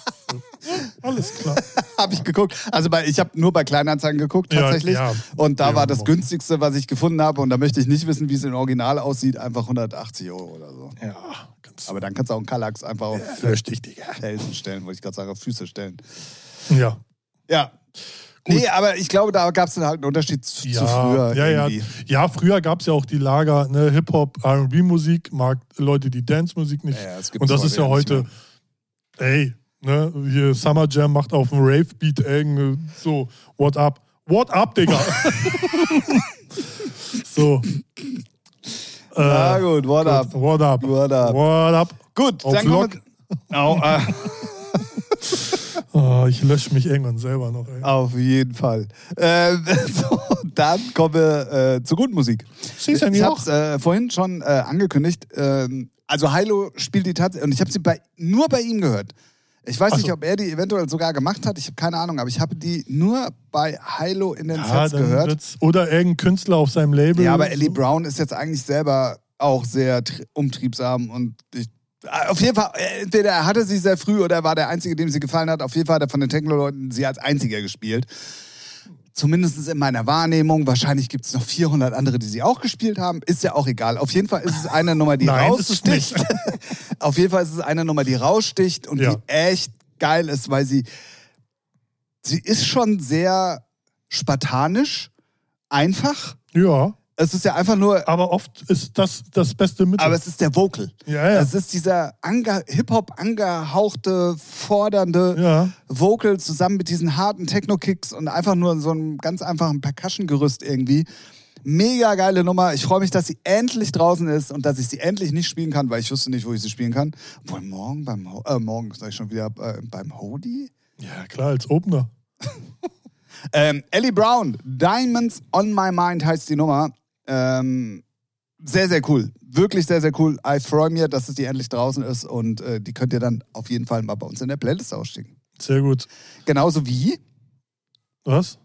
Alles klar. habe ich geguckt. Also bei, ich habe nur bei Kleinanzeigen geguckt Ja, tatsächlich. ja. Und da Ja, war das aber- günstigste, was ich gefunden habe. Und da möchte ich nicht wissen, wie es im Original aussieht. Einfach 180 Euro oder so. Ja, ganz Aber dann kannst du auch einen Kallax einfach auf Digga. Felsen stellen, wollte ich gerade sagen, auf Füße stellen. Ja. Ja. Nee, aber ich glaube, da gab es dann halt einen Unterschied zu, Ja, zu früher. ja, ja. irgendwie. ja, früher gab es ja auch die Lager, ne, Hip-Hop, RB-Musik, mag Leute die Dance-Musik nicht. Ja, ja, das Und das ist ja heute, ey, ne, hier Summer Jam macht auf dem Rave-Beat irgendwie so, what up? What up, Digga? so. Na Äh, gut, what up? What up? What up? What up? Gut, Auf dann kommen wir, Au, äh, Oh, ich lösche mich irgendwann selber noch, ey. auf jeden Fall. Ähm, so, dann kommen wir äh, zur guten Musik. Ich habe es äh, vorhin schon äh, angekündigt. Ähm, also Hilo spielt die tatsächlich und ich habe sie bei, nur bei ihm gehört. Ich weiß Ach nicht, so. ob er die eventuell sogar gemacht hat. Ich habe keine Ahnung, aber ich habe die nur bei Hilo in den Ja, Sets gehört. oder irgendein Künstler auf seinem Label. Ja, aber Ellie so. Brown ist jetzt eigentlich selber auch sehr tri- umtriebsam und ich, äh, auf jeden Fall, äh, entweder er hatte sie sehr früh oder er war der Einzige, dem sie gefallen hat. Auf jeden Fall hat er von den Techno-Leuten sie als Einziger gespielt. Zumindest in meiner Wahrnehmung. Wahrscheinlich gibt es noch 400 andere, die sie auch gespielt haben. Ist ja auch egal. Auf jeden Fall ist es eine Nummer, die Nein, ist es raussticht. Auf jeden Fall ist es eine Nummer, die raussticht und Ja. die echt geil ist, weil sie, sie ist schon sehr spartanisch, einfach. Ja, Es ist ja einfach nur aber oft ist das das beste Mittel. aber es ist der Vocal. ja, ja. Es ist dieser Hip-Hop angehauchte, fordernde ja. Vocal zusammen mit diesen harten Techno-Kicks und einfach nur so einem ganz einfachen Percussion-Gerüst irgendwie. Mega geile Nummer. Ich freue mich, dass sie endlich draußen ist und dass ich sie endlich nicht spielen kann, weil ich wusste nicht, wo ich sie spielen kann. Obwohl morgen beim Ho äh, morgen sag ich schon wieder äh, beim Hodi. Ja, klar, als Opener. Ähm, Ellie Brown, Diamonds on My Mind heißt die Nummer. Ähm, sehr, sehr cool. Wirklich sehr, sehr cool. Ich freue mich, dass es die endlich draußen ist und äh, die könnt ihr dann auf jeden Fall mal bei uns in der Playlist ausstiegen. Sehr gut. Genauso wie Was?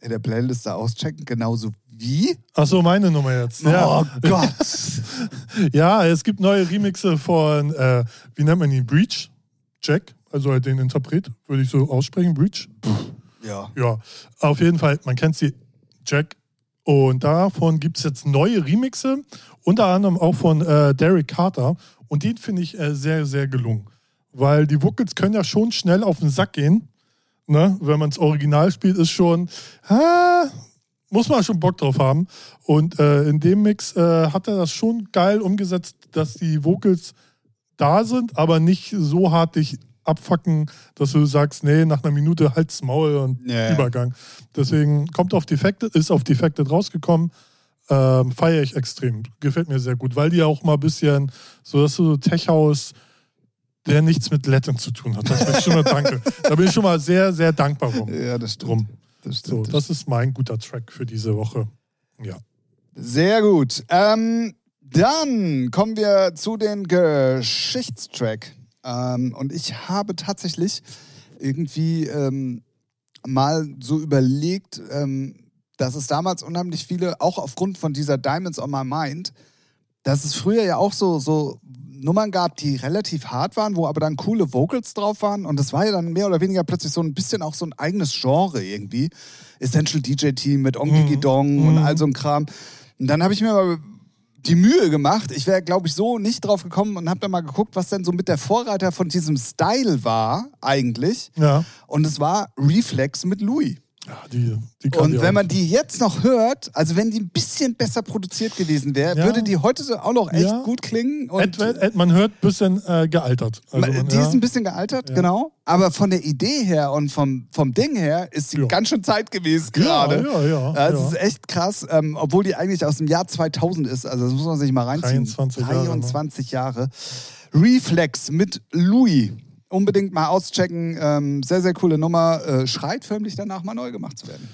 in der Playlist da auschecken, genauso wie. Ach so, meine Nummer jetzt. Ja. Oh Gott. ja, es gibt neue Remixe von, äh, wie nennt man ihn? Breach? Jack, also halt den Interpret, würde ich so aussprechen, Breach. ja. Ja, auf jeden Fall, man kennt sie, Jack. Und davon gibt es jetzt neue Remixe, unter anderem auch von äh, Derek Carter. Und den finde ich äh, sehr, sehr gelungen. Weil die Vocals können ja schon schnell auf den Sack gehen. Ne? Wenn man das Original spielt, ist schon, ah, muss man schon Bock drauf haben. Und äh, in dem Mix äh, hat er das schon geil umgesetzt, dass die Vocals da sind, aber nicht so hart dich abfacken, dass du sagst, nee, nach einer Minute halt's Maul und Ja. Übergang. Deswegen kommt auf Defected, ist auf Defected rausgekommen. Ähm, Feiere ich extrem. Gefällt mir sehr gut, weil die auch mal ein bisschen, so dass so Tech-House, der nichts mit Latin zu tun hat. Das bin ich schon mal danke. Da bin ich schon mal sehr, sehr dankbar rum. Ja, das stimmt. drum. Das So, das ist mein guter Track für diese Woche. Ja. Sehr gut. Ähm, dann kommen wir zu den Geschichtstrack. Ähm, und ich habe tatsächlich irgendwie ähm, mal so überlegt, ähm, dass es damals unheimlich viele, auch aufgrund von dieser Diamonds on My Mind, dass es früher ja auch so, so Nummern gab, die relativ hart waren, wo aber dann coole Vocals drauf waren. Und das war ja dann mehr oder weniger plötzlich so ein bisschen auch so ein eigenes Genre irgendwie. Essential DJ Team mit Ongigi Dong und Mhm. all so ein Kram. Und dann habe ich mir mal die Mühe gemacht. Ich wäre, glaube ich, so nicht drauf gekommen und habe dann mal geguckt, was denn so mit der Vorreiter von diesem Style war eigentlich. Ja. Und es war Reflex mit Louis. Ja, die, die Und wenn man die jetzt noch hört, also wenn die ein bisschen besser produziert gewesen wäre, Ja. würde die heute auch noch echt Ja. gut klingen. Und Etwa- et- man hört ein bisschen äh, gealtert. Also man, die ist ein bisschen gealtert, genau. Aber von der Idee her und vom, vom Ding her ist sie ganz schön zeitgemäß ja, gerade. ja, ja, Ja, Das ist echt krass, ähm, obwohl die eigentlich aus dem Jahr 2000 ist. Also das muss man sich mal reinziehen. 23 Jahre, ne? 23 Jahre. Reflex mit Louis. Unbedingt mal auschecken. Ähm, sehr, sehr coole Nummer. Äh, schreit förmlich danach, mal neu gemacht zu werden.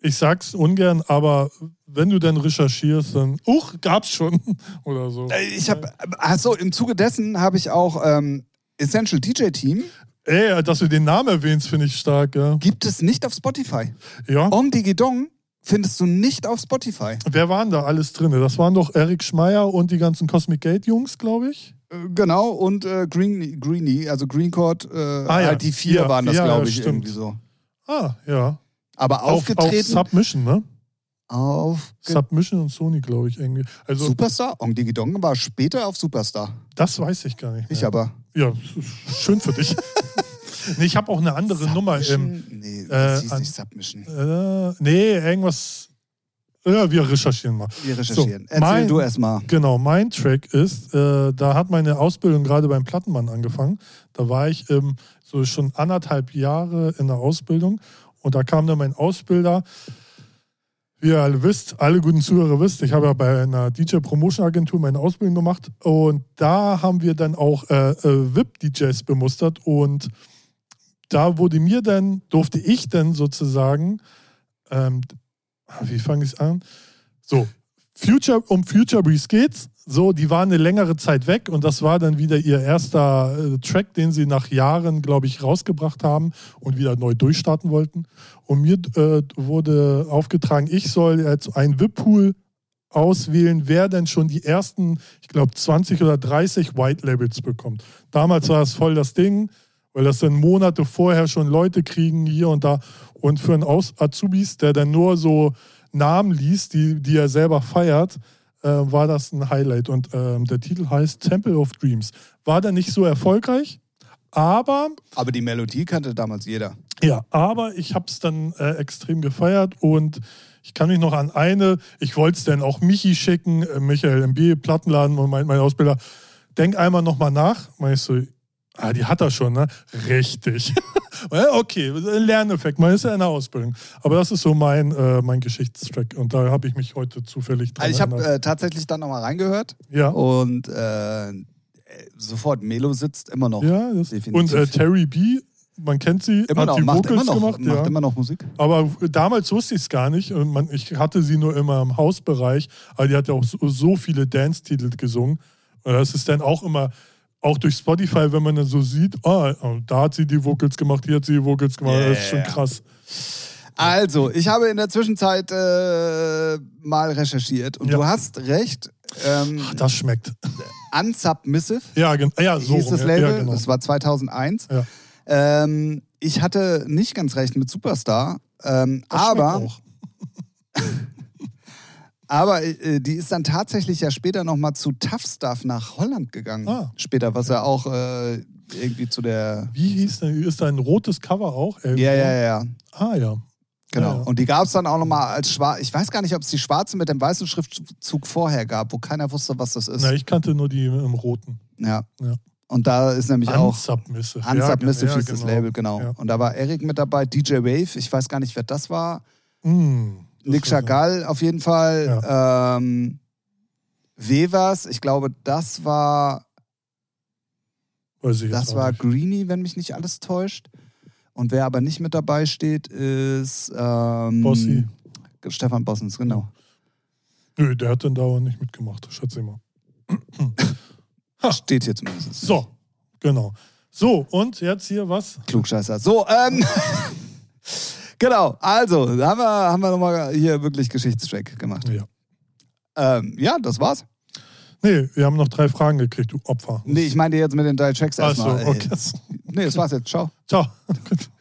Ich sag's ungern, aber wenn du dann recherchierst, dann, uch, gab's schon. Oder so. Äh, Ich habe, achso, im Zuge dessen habe ich auch ähm, Essential DJ Team. Ey, dass du den Namen erwähnst, finde ich stark, ja. Gibt es nicht auf Spotify. Ja. Ong Digi Dong findest du nicht auf Spotify. Wer waren da alles drin? Das waren doch Eric Schmeier und die ganzen Cosmic Gate Jungs, glaube ich. Äh, Genau, und äh, Green, Greenie, also Green Court, äh, Ah, ja. halt die vier Ja, waren das, ja, glaube ich, stimmt. irgendwie so. Ah, ja. Aber Auf, auf aufgetreten Submission, ne? auf, Submission und Sony, glaube ich, irgendwie. Also, Superstar. Ong Digi Dong war später auf Superstar. das weiß ich gar nicht. Mehr. Ich aber. Ja, schön für dich. nee, ich habe auch eine andere Nummer im. Submission? Nee, das äh, hieß nicht Submission. Äh, nee, irgendwas. Ja, wir recherchieren mal. Wir recherchieren. So, Erzähl mein- du erst mal. Genau, mein Track ist, äh, da hat meine Ausbildung gerade beim Plattenmann angefangen. Da war ich ähm, so schon anderthalb Jahre in der Ausbildung und da kam dann mein Ausbilder. Wie ihr alle wisst, alle guten Zuhörer wisst, ich habe ja bei einer DJ-Promotion-Agentur meine Ausbildung gemacht und da haben wir dann auch äh, äh, VIP-DJs bemustert und da wurde mir dann, durfte ich dann sozusagen, ähm, wie fange ich an? So, Future, um Future Breeze geht's. So, die waren eine längere Zeit weg und das war dann wieder ihr erster äh, Track, den sie nach Jahren, glaube ich, rausgebracht haben und wieder neu durchstarten wollten. Und mir äh, wurde aufgetragen, ich soll jetzt einen VIP-Pool auswählen, wer denn schon die ersten, ich glaube, 20 oder 30 White Labels bekommt. Damals war es voll das Ding, weil das dann Monate vorher schon Leute kriegen hier und da. Und für einen Aus Azubis, der dann nur so Namen liest, die, die er selber feiert, äh, war das ein Highlight. Und ähm, der Titel heißt Temple of Dreams. War dann nicht so erfolgreich, aber Aber die Melodie kannte damals jeder. ja, aber ich habe es dann äh, extrem gefeiert und ich kann mich noch an eine, ich wollte es dann auch Michi schicken, äh, Michael MB, Plattenladen und mein, mein Ausbilder, denk einmal nochmal nach. Ich so, ah, die hat er schon, ne? Richtig. Okay, Lerneffekt, man ist ja in der Ausbildung. Aber das ist so mein, äh, mein Geschichtstrack und da habe ich mich heute zufällig dran Also ich habe äh, tatsächlich dann nochmal reingehört ja. und äh, sofort Melo sitzt immer noch. ja, das, definitiv. und äh, Terry B., man kennt sie, Immer hat noch, die macht Vocals immer noch, gemacht. macht ja. immer noch Musik. Aber damals wusste ich es gar nicht. Und man, ich hatte sie nur immer im Hausbereich. Aber die hat ja auch so, so viele Dance-Titel gesungen. Und das ist dann auch immer, auch durch Spotify, wenn man dann so sieht, ah, da hat sie die Vocals gemacht, hier hat sie die Vocals gemacht. Das ist schon Yeah. krass. Also, ich habe in der Zwischenzeit äh, mal recherchiert und Ja. du hast recht. Ähm, Ach, das schmeckt. Unsubmissive Ja, gen- ja so. hieß das Label, Ja, genau. das war 2001. Ja. Ähm, ich hatte nicht ganz recht mit Superstar, ähm, aber. aber äh, die ist dann tatsächlich ja später nochmal zu Tough Stuff nach Holland gegangen. Ah. Später, was ja auch äh, irgendwie zu der. Wie hieß denn? Ist da ein rotes Cover auch? Irgendwie? Ja, ja, ja. Ah, ja. Genau. Ja, ja. Und die gab es dann auch nochmal als schwarz. Ich weiß gar nicht, ob es die schwarze mit dem weißen Schriftzug vorher gab, wo keiner wusste, was das ist. Na, ich kannte nur die im roten. Ja. Ja. Und da ist nämlich auch Unsubmissive. Unsubmissive ja, hieß das genau. Label, genau. Und da war Eric mit dabei, DJ Wave, ich weiß gar nicht, wer das war. Mm, das Nick. Chagall auf jeden Fall. Ähm, Wevers, ich glaube, das war, Weiß ich das war nicht. Greenie, wenn mich nicht alles täuscht. Und wer aber nicht mit dabei steht, ist ähm, Bossi. Stefan Bossens, genau. Nö, der hat dann dauernd nicht mitgemacht, schätze ich mal. Steht hier zumindest. So, genau. So, und jetzt hier was? Klugscheißer. So, ähm. genau, also, da haben wir, haben wir nochmal hier wirklich Geschichtstrack gemacht. Ja. Ähm, ja, das war's. Nee, wir haben noch drei Fragen gekriegt, du Opfer. Nee, ich meinte jetzt mit den drei Achso, erstmal. ey. okay. Nee, das war's jetzt. Ciao. Ciao.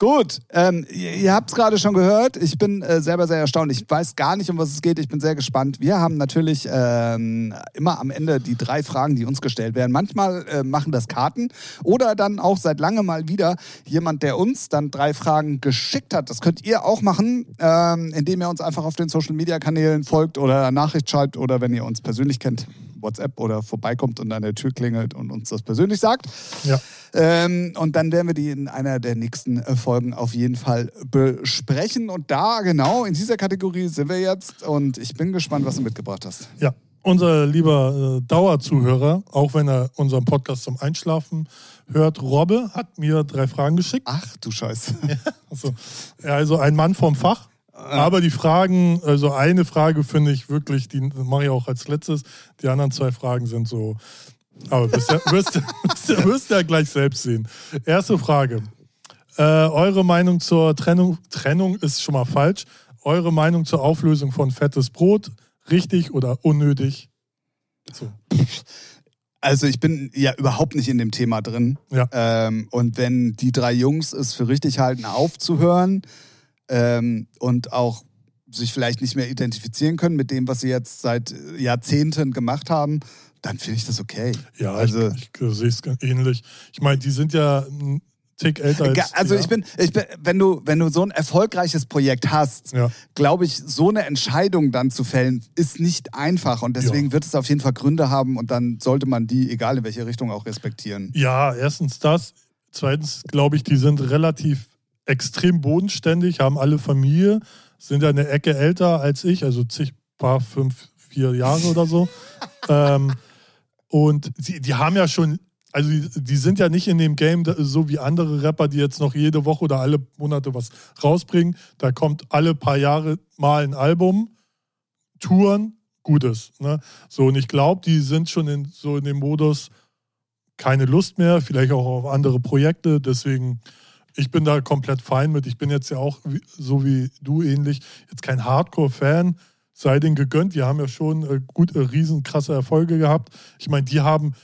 Gut. Ähm, ihr, ihr habt es gerade schon gehört. Ich bin äh, selber sehr erstaunt. Ich weiß gar nicht, um was es geht. Ich bin sehr gespannt. Wir haben natürlich ähm, immer am Ende die drei Fragen, die uns gestellt werden. Manchmal äh, machen das Karten oder dann auch seit langem mal wieder jemand, der uns dann drei Fragen geschickt hat. Das könnt ihr auch machen, ähm, indem ihr uns einfach auf den Social Media Kanälen folgt oder Nachricht schreibt oder wenn ihr uns persönlich kennt, WhatsApp oder vorbeikommt und an der Tür klingelt und uns das persönlich sagt. Ja. Ähm, und dann werden wir die in einer der nächsten äh, Folgen auf jeden Fall besprechen. Und da genau in dieser Kategorie sind wir jetzt. Und ich bin gespannt, was du mitgebracht hast. Ja, unser lieber äh, Dauerzuhörer, auch wenn er unseren Podcast zum Einschlafen hört, Robbe hat mir drei Fragen geschickt. Ach du Scheiße. Also, ja, also ein Mann vom Fach. Aber die Fragen, also eine Frage finde ich wirklich, die mache ich auch als letztes. Die anderen zwei Fragen sind so. Aber wirst du wirst, wirst, wirst ja gleich selbst sehen. Erste Frage. Äh, eure Meinung zur Trennung, Trennung ist schon mal falsch. Eure Meinung zur Auflösung von fettes Brot, richtig oder unnötig? So. Also ich bin ja überhaupt nicht in dem Thema drin. Ja. Ähm, und wenn die drei Jungs es für richtig halten, aufzuhören ähm, und auch sich vielleicht nicht mehr identifizieren können mit dem, was sie jetzt seit Jahrzehnten gemacht haben, dann finde ich das okay. Ja, Also- ich, ich sehe es ganz ähnlich. Ich meine, die sind ja ein Tick älter als Also ja. ich bin, ich bin, wenn du, wenn du so ein erfolgreiches Projekt hast, Ja. glaube ich, so eine Entscheidung dann zu fällen, ist nicht einfach und deswegen Ja. wird es auf jeden Fall Gründe haben und dann sollte man die, egal in welche Richtung, auch respektieren. Ja, erstens das. Zweitens glaube ich, die sind relativ extrem bodenständig, haben alle Familie, sind ja eine Ecke älter als ich, also zig, paar, fünf, vier Jahre oder so. ähm, und sie, die haben ja schon, also die, die sind ja nicht in dem Game so wie andere Rapper, die jetzt noch jede Woche oder alle Monate was rausbringen. Da kommt alle paar Jahre mal ein Album, Touren, Gutes. Ne? So, und ich glaube, die sind schon in, so in dem Modus, keine Lust mehr, vielleicht auch auf andere Projekte. Deswegen, ich bin da komplett fein mit. Ich bin jetzt ja auch, so wie du ähnlich, jetzt kein Hardcore-Fan. Sei denen gegönnt. Die haben ja schon äh, gut, äh, riesen krasse Erfolge gehabt. Ich meine, die haben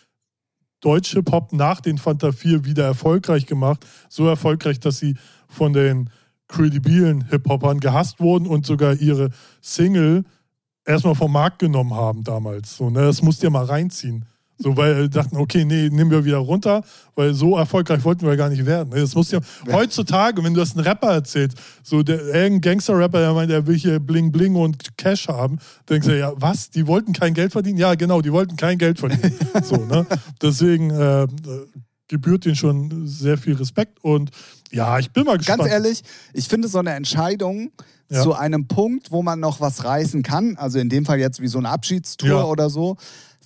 deutsche Pop nach den Fanta 4 wieder erfolgreich gemacht. So erfolgreich, dass sie von den kredibilen Hip-Hopern gehasst wurden und sogar ihre Single erstmal vom Markt genommen haben damals. So, ne? Das musst ihr mal reinziehen. So, weil wir dachten, okay, nee, nehmen wir wieder runter, weil so erfolgreich wollten wir gar nicht werden. Das muss ja heutzutage, wenn du das einem Rapper erzählst, so der irgendein Gangster-Rapper, der meint, er will hier Bling Bling und Cash haben, denkst du, ja, was? Die wollten kein Geld verdienen? Ja, genau, die wollten kein Geld verdienen. so, ne? Deswegen äh, gebührt ihnen schon sehr viel Respekt und ja, ich bin mal gespannt. Ganz ehrlich, ich finde so eine Entscheidung Ja. zu einem Punkt, wo man noch was reißen kann, also in dem Fall jetzt wie so eine Abschiedstour Ja. oder so,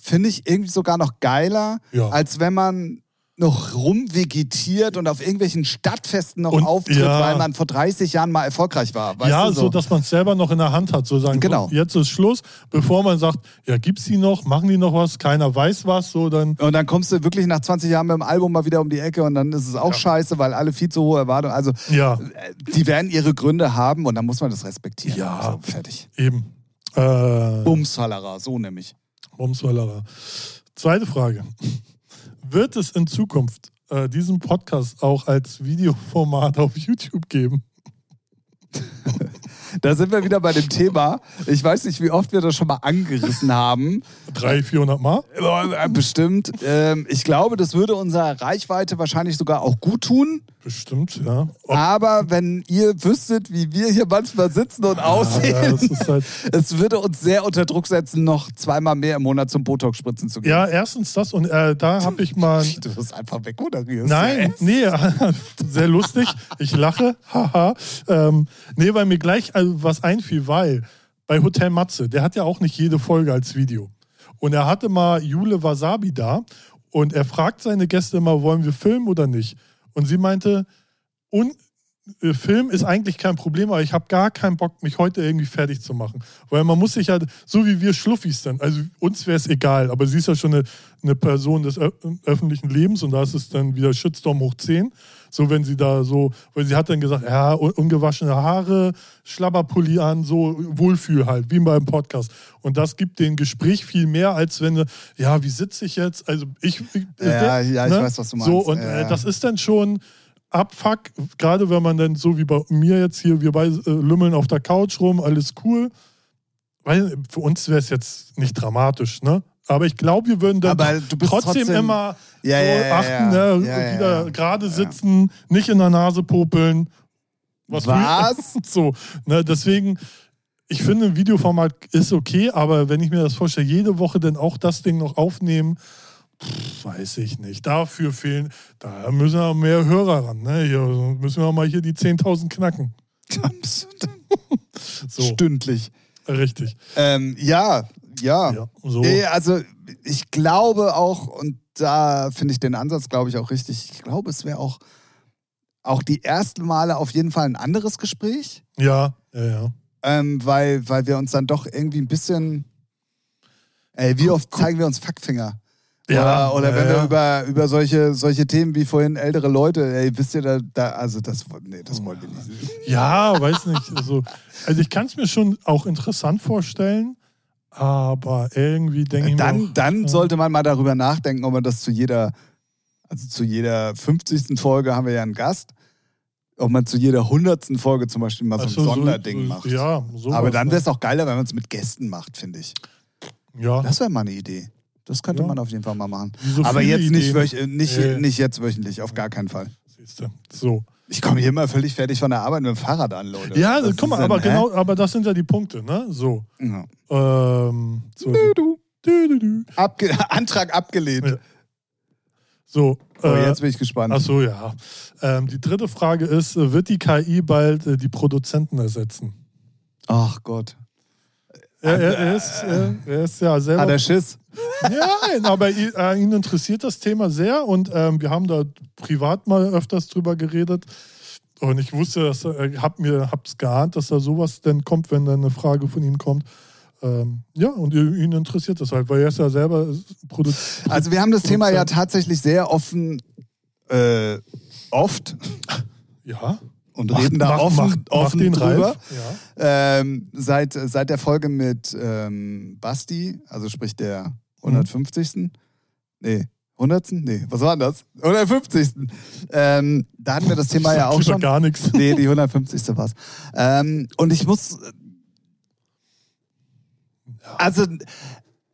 finde ich irgendwie sogar noch geiler, Ja. als wenn man noch rumvegetiert und auf irgendwelchen Stadtfesten noch Und- auftritt, ja. weil man vor 30 Jahren mal erfolgreich war. Weißt ja, du, so. dass man es selber noch in der Hand hat. So sagen, Genau. so, jetzt ist Schluss, bevor man sagt, ja, gibt's die noch, machen die noch was, keiner weiß was, so dann. Und dann kommst du wirklich nach 20 Jahren mit dem Album mal wieder um die Ecke und dann ist es auch scheiße, weil alle viel zu hohe Erwartungen. Also Ja, äh, die werden ihre Gründe haben und dann muss man das respektieren. Ja. So, fertig. eben. Äh, Bumsfallerer, so nämlich. Bumswallerer. Zweite Frage. Wird es in Zukunft äh, diesen Podcast auch als Videoformat auf YouTube geben? Da sind wir wieder bei dem Thema. Ich weiß nicht, wie oft wir das schon mal angerissen haben. 300, 400 Mal? Äh, Bestimmt. Ähm, Ich glaube, das würde unserer Reichweite wahrscheinlich sogar auch gut tun. Bestimmt, ja. Ob, Aber wenn ihr wüsstet, wie wir hier manchmal sitzen und ja, aussehen, ist halt, es würde uns sehr unter Druck setzen, noch zweimal mehr im Monat zum Botox spritzen zu gehen. ja, erstens das und äh, da habe ich mal. Du wirst einfach wegmoderierst. Nein, nee, sehr lustig. Ich lache, haha. ähm, nee, weil mir gleich also was einfiel, weil bei Hotel Matze, der hat ja auch nicht jede Folge als Video. Und er hatte mal Jule Wasabi da und er fragt seine Gäste immer, wollen wir filmen oder nicht? Und sie meinte, un äh, Film ist eigentlich kein Problem, aber ich habe gar keinen Bock, mich heute irgendwie fertig zu machen. Weil man muss sich ja, so wie wir Schluffis dann, also uns wäre es egal, aber sie ist ja schon eine, eine Person des öffentlichen Lebens und da ist es dann wieder Shitstorm hoch 10. So, wenn sie da so, weil sie hat dann gesagt, ja, un ungewaschene Haare, Schlabberpulli an, so Wohlfühl halt, wie beim Podcast. Und das gibt dem Gespräch viel mehr, als wenn, ja, wie sitze ich jetzt? Also ich, Ja, ja, ich weiß, was du So, meinst. und Ja. äh, das ist dann schon, Abfuck, gerade wenn man dann so wie bei mir jetzt hier, wir beide äh, lümmeln auf der Couch rum, alles cool. Weil für uns wäre es jetzt nicht dramatisch, ne? Aber ich glaube, wir würden dann trotzdem, trotzdem- immer Ja, so ja, ja, achten, ne? Wieder gerade sitzen, nicht in der Nase popeln. Was? so, ne? Deswegen, ich finde, ein Videoformat ist okay, aber wenn ich mir das vorstelle, jede Woche dann auch das Ding noch aufnehmen, pff, weiß ich nicht. Dafür fehlen, da müssen wir mehr Hörer ran. Ne? Hier müssen wir mal hier die 10.000 knacken. So, Stündlich. richtig. Ähm, ja, ja. Ja, so. Also ich glaube auch, und da finde ich den Ansatz, glaube ich, auch richtig. Ich glaube, es wäre auch, auch die ersten Male auf jeden Fall ein anderes Gespräch, Ja, ja, ja. ähm, weil, weil wir uns dann doch irgendwie ein bisschen. Ey, wie oft zeigen wir uns Fackfinger? Ja, oder oder ja, wenn wir ja. über, über solche, solche Themen wie vorhin ältere Leute, ey, wisst ihr da, da also das, nee, das wollen wir nicht. Ja, weiß nicht. Also, also ich kann es mir schon auch interessant vorstellen, aber irgendwie denke ich mir. Dann, auch, dann sollte man mal darüber nachdenken, ob man das zu jeder, also zu jeder 50. Folge haben wir ja einen Gast, ob man zu jeder 100. Folge zum Beispiel mal so ein so, so- Sonderding so- macht. Ja, sowas, Aber dann wäre es auch geiler, wenn man es mit Gästen macht, finde ich. Ja, Das wäre mal eine Idee. Das könnte Ja. man auf jeden Fall mal machen. so Aber jetzt nicht, wöch äh, nicht, nicht jetzt wöchentlich, auf gar keinen Fall. Siehste. So. Ich komme hier immer völlig fertig von der Arbeit mit dem Fahrrad an, Leute. Ja, Was guck mal, aber genau, aber das sind ja die Punkte, ne? So. Ja. Ähm, so, Du, du. du, du, du. Abge Antrag abgelehnt. Ja. so Oh, äh, jetzt bin ich gespannt. Ach so, ja. Ähm, die dritte Frage ist, äh, wird die KI bald äh, die Produzenten ersetzen? Ach Gott. Er, er, er, ist, äh, er ist ja selber. Hat er Schiss? Nein, aber ihn, äh, ihn interessiert das Thema sehr und ähm, wir haben da privat mal öfters drüber geredet. Und ich wusste, dass äh, hab mir hab's geahnt, dass da sowas denn kommt, wenn dann eine Frage von ihm kommt. Ähm, ja, und ihn interessiert das halt, weil er ist ja selber Produzent. Also wir haben das Thema ja tatsächlich sehr offen äh, oft Ja. und Mach- reden da mach- offen, mach- mach offen drüber. Ja. Ähm, seit, seit der Folge mit ähm, Basti, also sprich der 150. Nee, 100. Nee, was war denn das? 150. Ähm, da hatten wir das Thema ja auch schon. gar nichts. Nee, die 150. war's. Ähm, und ich muss. Also,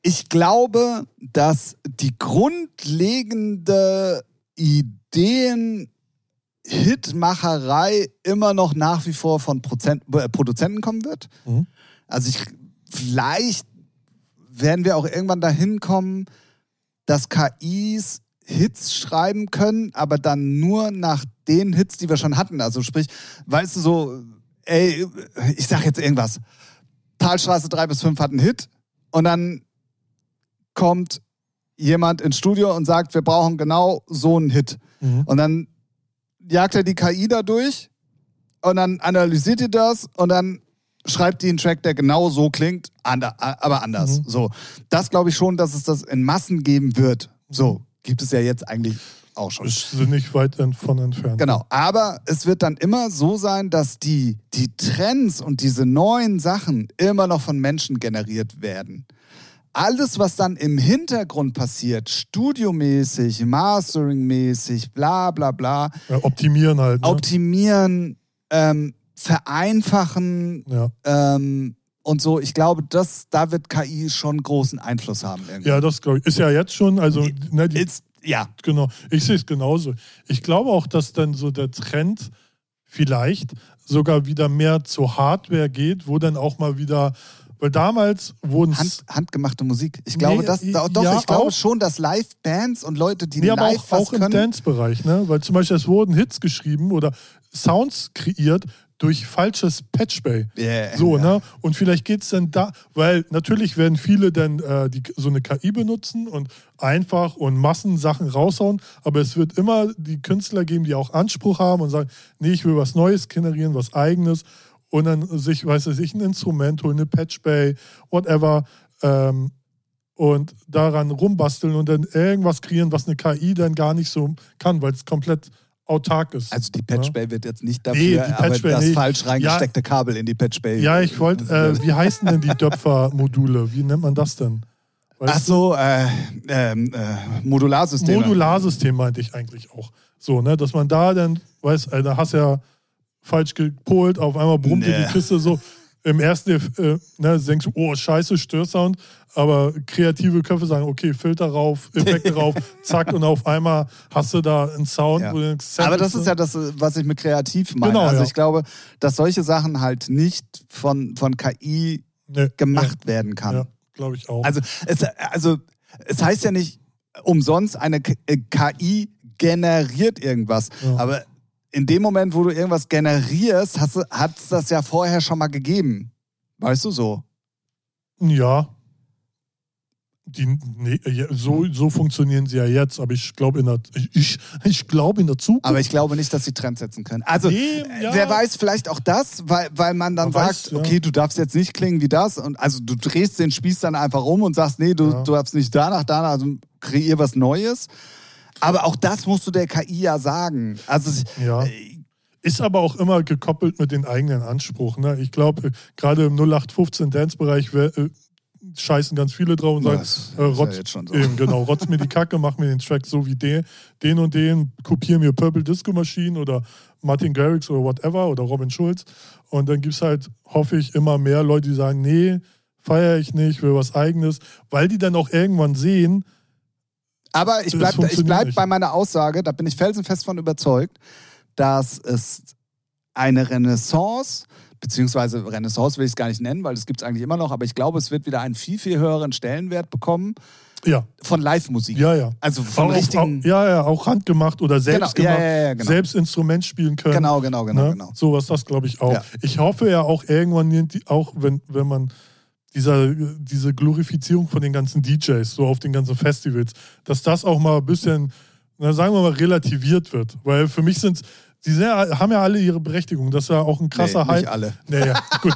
ich glaube, dass die grundlegende Ideen. Hitmacherei immer noch nach wie vor von Prozent, äh, Produzenten kommen wird. Mhm. Also ich vielleicht werden wir auch irgendwann dahin kommen, dass KIs Hits schreiben können, aber dann nur nach den Hits, die wir schon hatten. Also sprich, weißt du so, ey, ich sag jetzt irgendwas. Talstraße 3 bis 5 hat einen Hit und dann kommt jemand ins Studio und sagt, wir brauchen genau so einen Hit. Mhm. Und dann jagt er die KI da durch und dann analysiert die das und dann schreibt die einen Track, der genau so klingt, ander, aber anders. Mhm. So, das glaube ich schon, dass es das in Massen geben wird. So, gibt es ja jetzt eigentlich auch schon. Ist sind nicht weit ent- von entfernt. Genau, aber es wird dann immer so sein, dass die, die Trends und diese neuen Sachen immer noch von Menschen generiert werden. Alles, was dann im Hintergrund passiert, studiomäßig, masteringmäßig, bla bla bla, Ja, optimieren halt. Ne? optimieren, ähm, vereinfachen ja. ähm, und so, ich glaube, das, da wird KI schon großen Einfluss haben. irgendwie. ja, das glaube ich. Ist ja jetzt schon, also ne, die, Ist, ja, genau. Ich sehe es genauso. Ich glaube auch, dass dann so der Trend vielleicht sogar wieder mehr zur Hardware geht, wo dann auch mal wieder, weil damals wurden Hand, handgemachte Musik. Ich glaube, Nee, das, da, doch, ja, ich glaube auch. schon, dass Live-Bands und Leute, die Nee, aber live auch, was auch im können, Dance-Bereich, ne? Weil zum Beispiel es wurden Hits geschrieben oder Sounds kreiert durch falsches Patchbay. Yeah, So, ja. ne? Und vielleicht geht es dann da, weil natürlich werden viele dann äh, die, so eine KI benutzen und einfach und Massensachen raushauen, aber es wird immer die Künstler geben, die auch Anspruch haben und sagen, nee, ich will was Neues generieren, was Eigenes und dann sich, weiß ich, ein Instrument holen, eine Patchbay, whatever, ähm, und daran rumbasteln und dann irgendwas kreieren, was eine KI dann gar nicht so kann, weil es komplett autark ist. Also die Patchbay wird jetzt nicht dafür, Nee, die aber das nicht. falsch reingesteckte Kabel in die Patchbay. Ja, ich wollte, äh, wie heißen denn die Döpfer-Module? Wie nennt man das denn? Weißt Ach so, äh, ähm, äh, Modularsysteme. Modularsystem meinte ich eigentlich auch. So, ne, dass man da dann, weißt du, da hast du ja falsch gepolt, auf einmal brummte Nee. die Kiste so. Im ersten äh, ne, denkst du, oh, scheiße, Störsound. Aber kreative Köpfe sagen, okay, Filter rauf, Effekte rauf, zack, und auf einmal hast du da einen Sound, Ja. denkst, Aber das ist ja das, was ich mit kreativ meine. Genau, also ja. ich glaube, dass solche Sachen halt nicht von, von KI? Nee, gemacht werden nee, kann. Ja, glaube ich auch. Also, es, also es heißt ja nicht umsonst, eine K äh, KI generiert irgendwas. Ja. Aber in dem Moment, wo du irgendwas generierst, hat es das ja vorher schon mal gegeben. Weißt du so? Ja. Die, nee, so, so funktionieren sie ja jetzt, aber ich glaube in der ich, ich, glaube in der Zukunft. Aber ich glaube nicht, dass sie Trends setzen können. Also, Nee, äh, ja. wer weiß, vielleicht auch das, weil, weil man dann Man sagt, weiß, ja. okay, du darfst jetzt nicht klingen wie das. Und also du drehst den Spieß dann einfach um und sagst, nee, du, Ja. du darfst nicht danach, danach, also kreier was Neues. Aber auch das musst du der KI ja sagen. Also Ja. äh, Ist aber auch immer gekoppelt mit den eigenen Anspruch. Ne? Ich glaube, äh, gerade im 0815 Dance-Bereich äh, scheißen ganz viele drauf und sagen, äh, ja rotz, schon so. eben, genau, rotz mir die Kacke, mach mir den Track so wie den, den und den, kopier mir Purple Disco Machine oder Martin Garrix oder whatever oder Robin Schulz. Und dann gibt es halt, hoffe ich, immer mehr Leute, die sagen, nee, feiere ich nicht, will was eigenes, weil die dann auch irgendwann sehen, Aber ich bleibe ich bleib bei meiner Aussage, da bin ich felsenfest von überzeugt, dass es eine Renaissance, beziehungsweise Renaissance will ich es gar nicht nennen, weil das gibt es eigentlich immer noch, aber ich glaube, es wird wieder einen viel, viel höheren Stellenwert bekommen ja, von Live-Musik. ja, ja. Also von auch, richtigen. auch, ja, ja, auch handgemacht oder selbst Genau, ja, gemacht, ja, ja, genau. selbst Instrument spielen können. Genau, genau, genau, ne? genau. Sowas, das glaube ich auch. Ja. Ich hoffe ja auch irgendwann, auch wenn, wenn man dieser, diese Glorifizierung von den ganzen DJs, so auf den ganzen Festivals, dass das auch mal ein bisschen, na, sagen wir mal, relativiert wird. Weil für mich sind die sind haben ja alle ihre Berechtigung. Das ist ja auch ein krasser nee, Hype. Nicht alle. Naja, gut.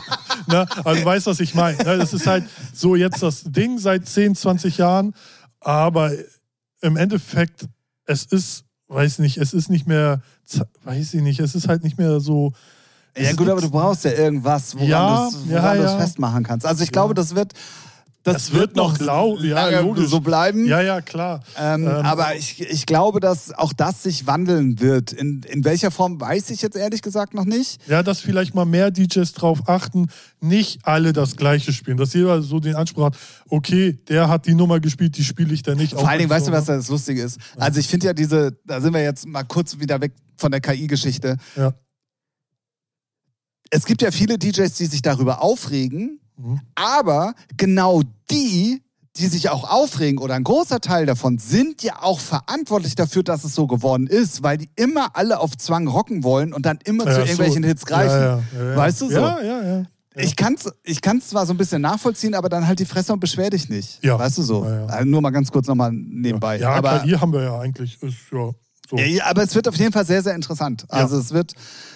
Na, also du weißt, was ich meine. Ne, Das ist halt so jetzt das Ding seit 10, 20 Jahren. Aber im Endeffekt, es ist, weiß nicht, es ist nicht mehr, weiß ich nicht, es ist halt nicht mehr so. Ja gut, aber du brauchst ja irgendwas, woran Ja, du es ja, es ja. festmachen kannst. Also ich glaube, das wird das, Das wird noch lau- ja, logisch. so bleiben. Ja, ja, klar. Ähm, Ähm, aber ich, ich glaube, dass auch das sich wandeln wird. In, in welcher Form weiß ich jetzt ehrlich gesagt noch nicht. Ja, dass vielleicht mal mehr DJs drauf achten, nicht alle das Gleiche spielen. Dass jeder so den Anspruch hat, okay, der hat die Nummer gespielt, die spiele ich dann nicht. Vor allen Dingen, weißt du, was so, das Lustige ist? Also ich finde ja diese, da sind wir jetzt mal kurz wieder weg von der KI-Geschichte. Ja. Es gibt ja viele DJs, die sich darüber aufregen, Mhm. aber genau die, die sich auch aufregen oder ein großer Teil davon, sind ja auch verantwortlich dafür, dass es so geworden ist, weil die immer alle auf Zwang rocken wollen und dann immer Ja, zu so. irgendwelchen Hits greifen. Ja, ja, ja, ja. Weißt du so? Ja, ja, ja. ja. Ich kann es ich kann's zwar so ein bisschen nachvollziehen, aber dann halt die Fresse und beschwer dich nicht. Ja. Weißt du so? Ja, ja. Also nur mal ganz kurz nochmal nebenbei. Ja, aber, KI haben wir ja eigentlich. Ist, ja, so. Ja, ja, aber es wird auf jeden Fall sehr, sehr interessant. Ja. Also es wird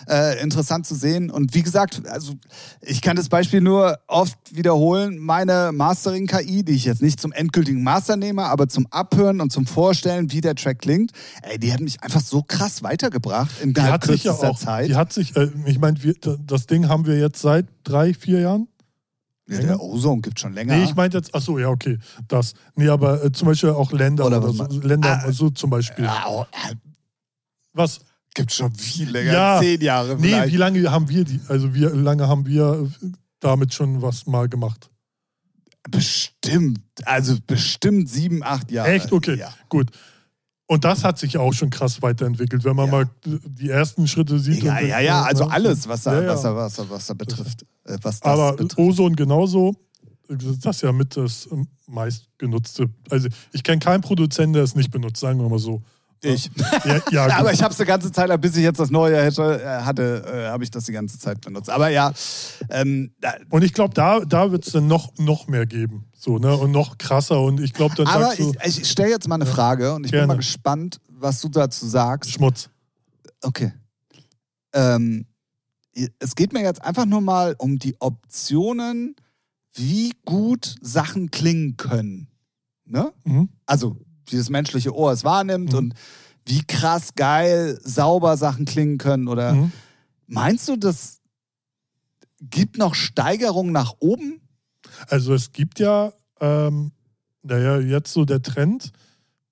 äh, interessant zu sehen. Und wie gesagt, also ich kann das Beispiel nur oft wiederholen. Meine Mastering-KI, die ich jetzt nicht zum endgültigen Master nehme, aber zum Abhören und zum Vorstellen, wie der Track klingt, ey, die hat mich einfach so krass weitergebracht in hat sich ja kürzester auch, Zeit. die hat sich, äh, ich meine, das Ding haben wir jetzt seit drei, vier Jahren. Ja, der Ozone gibt schon länger. Nee, ich meinte jetzt, ach so, ja, okay, das. Nee, aber äh, zum Beispiel auch Länder Oder oder, so? Länder, Ah. so zum Beispiel. ja, oh, äh, Was? gibt schon viel länger, Ja. zehn Jahre Nee, vielleicht. wie lange haben wir die, also wie lange haben wir äh, damit schon was mal gemacht? Bestimmt, also bestimmt sieben, acht Jahre. Echt? Okay, Ja. gut. Und das hat sich auch schon krass weiterentwickelt, wenn man Ja. mal die ersten Schritte sieht. Ja, ja, ja, also alles, was da, Ja, ja. Was da, was da, was da betrifft. Äh, Was das Aber betrifft. Ozone genauso, das ist ja mit das meistgenutzte. Also ich kenne keinen Produzenten, der es nicht benutzt, sagen wir mal so. Ich. Ja, ja. Aber ich habe es die ganze Zeit, bis ich jetzt das neue hätte, äh, hatte, äh, habe ich das die ganze Zeit benutzt. Aber ja, ähm, Und ich glaube, da, da wird es dann noch, noch mehr geben. So, ne? Und noch krasser. Und ich glaube, dann aber du, ich, ich stelle jetzt mal eine Frage und ich bin Gerne. mal gespannt, was du dazu sagst. Schmutz. Okay. Ähm, es geht mir jetzt einfach nur mal um die Optionen, wie gut Sachen klingen können. Ne? Mhm. Also, wie das menschliche Ohr es wahrnimmt Mhm. und wie krass geil, sauber Sachen klingen können. Oder Mhm. meinst du, das gibt noch Steigerungen nach oben? Also es gibt ja, ähm, naja, jetzt so der Trend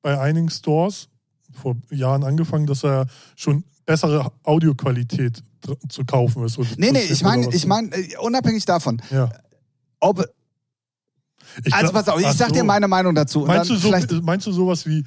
bei einigen Stores, vor Jahren angefangen, dass er schon bessere Audioqualität zu kaufen ist. Nee, nee, ich meine, ich meine, äh, unabhängig davon, Ja. ob, Ich also glaub- pass auf, ich sag so. dir meine Meinung dazu. Meinst du, so, meinst du sowas wie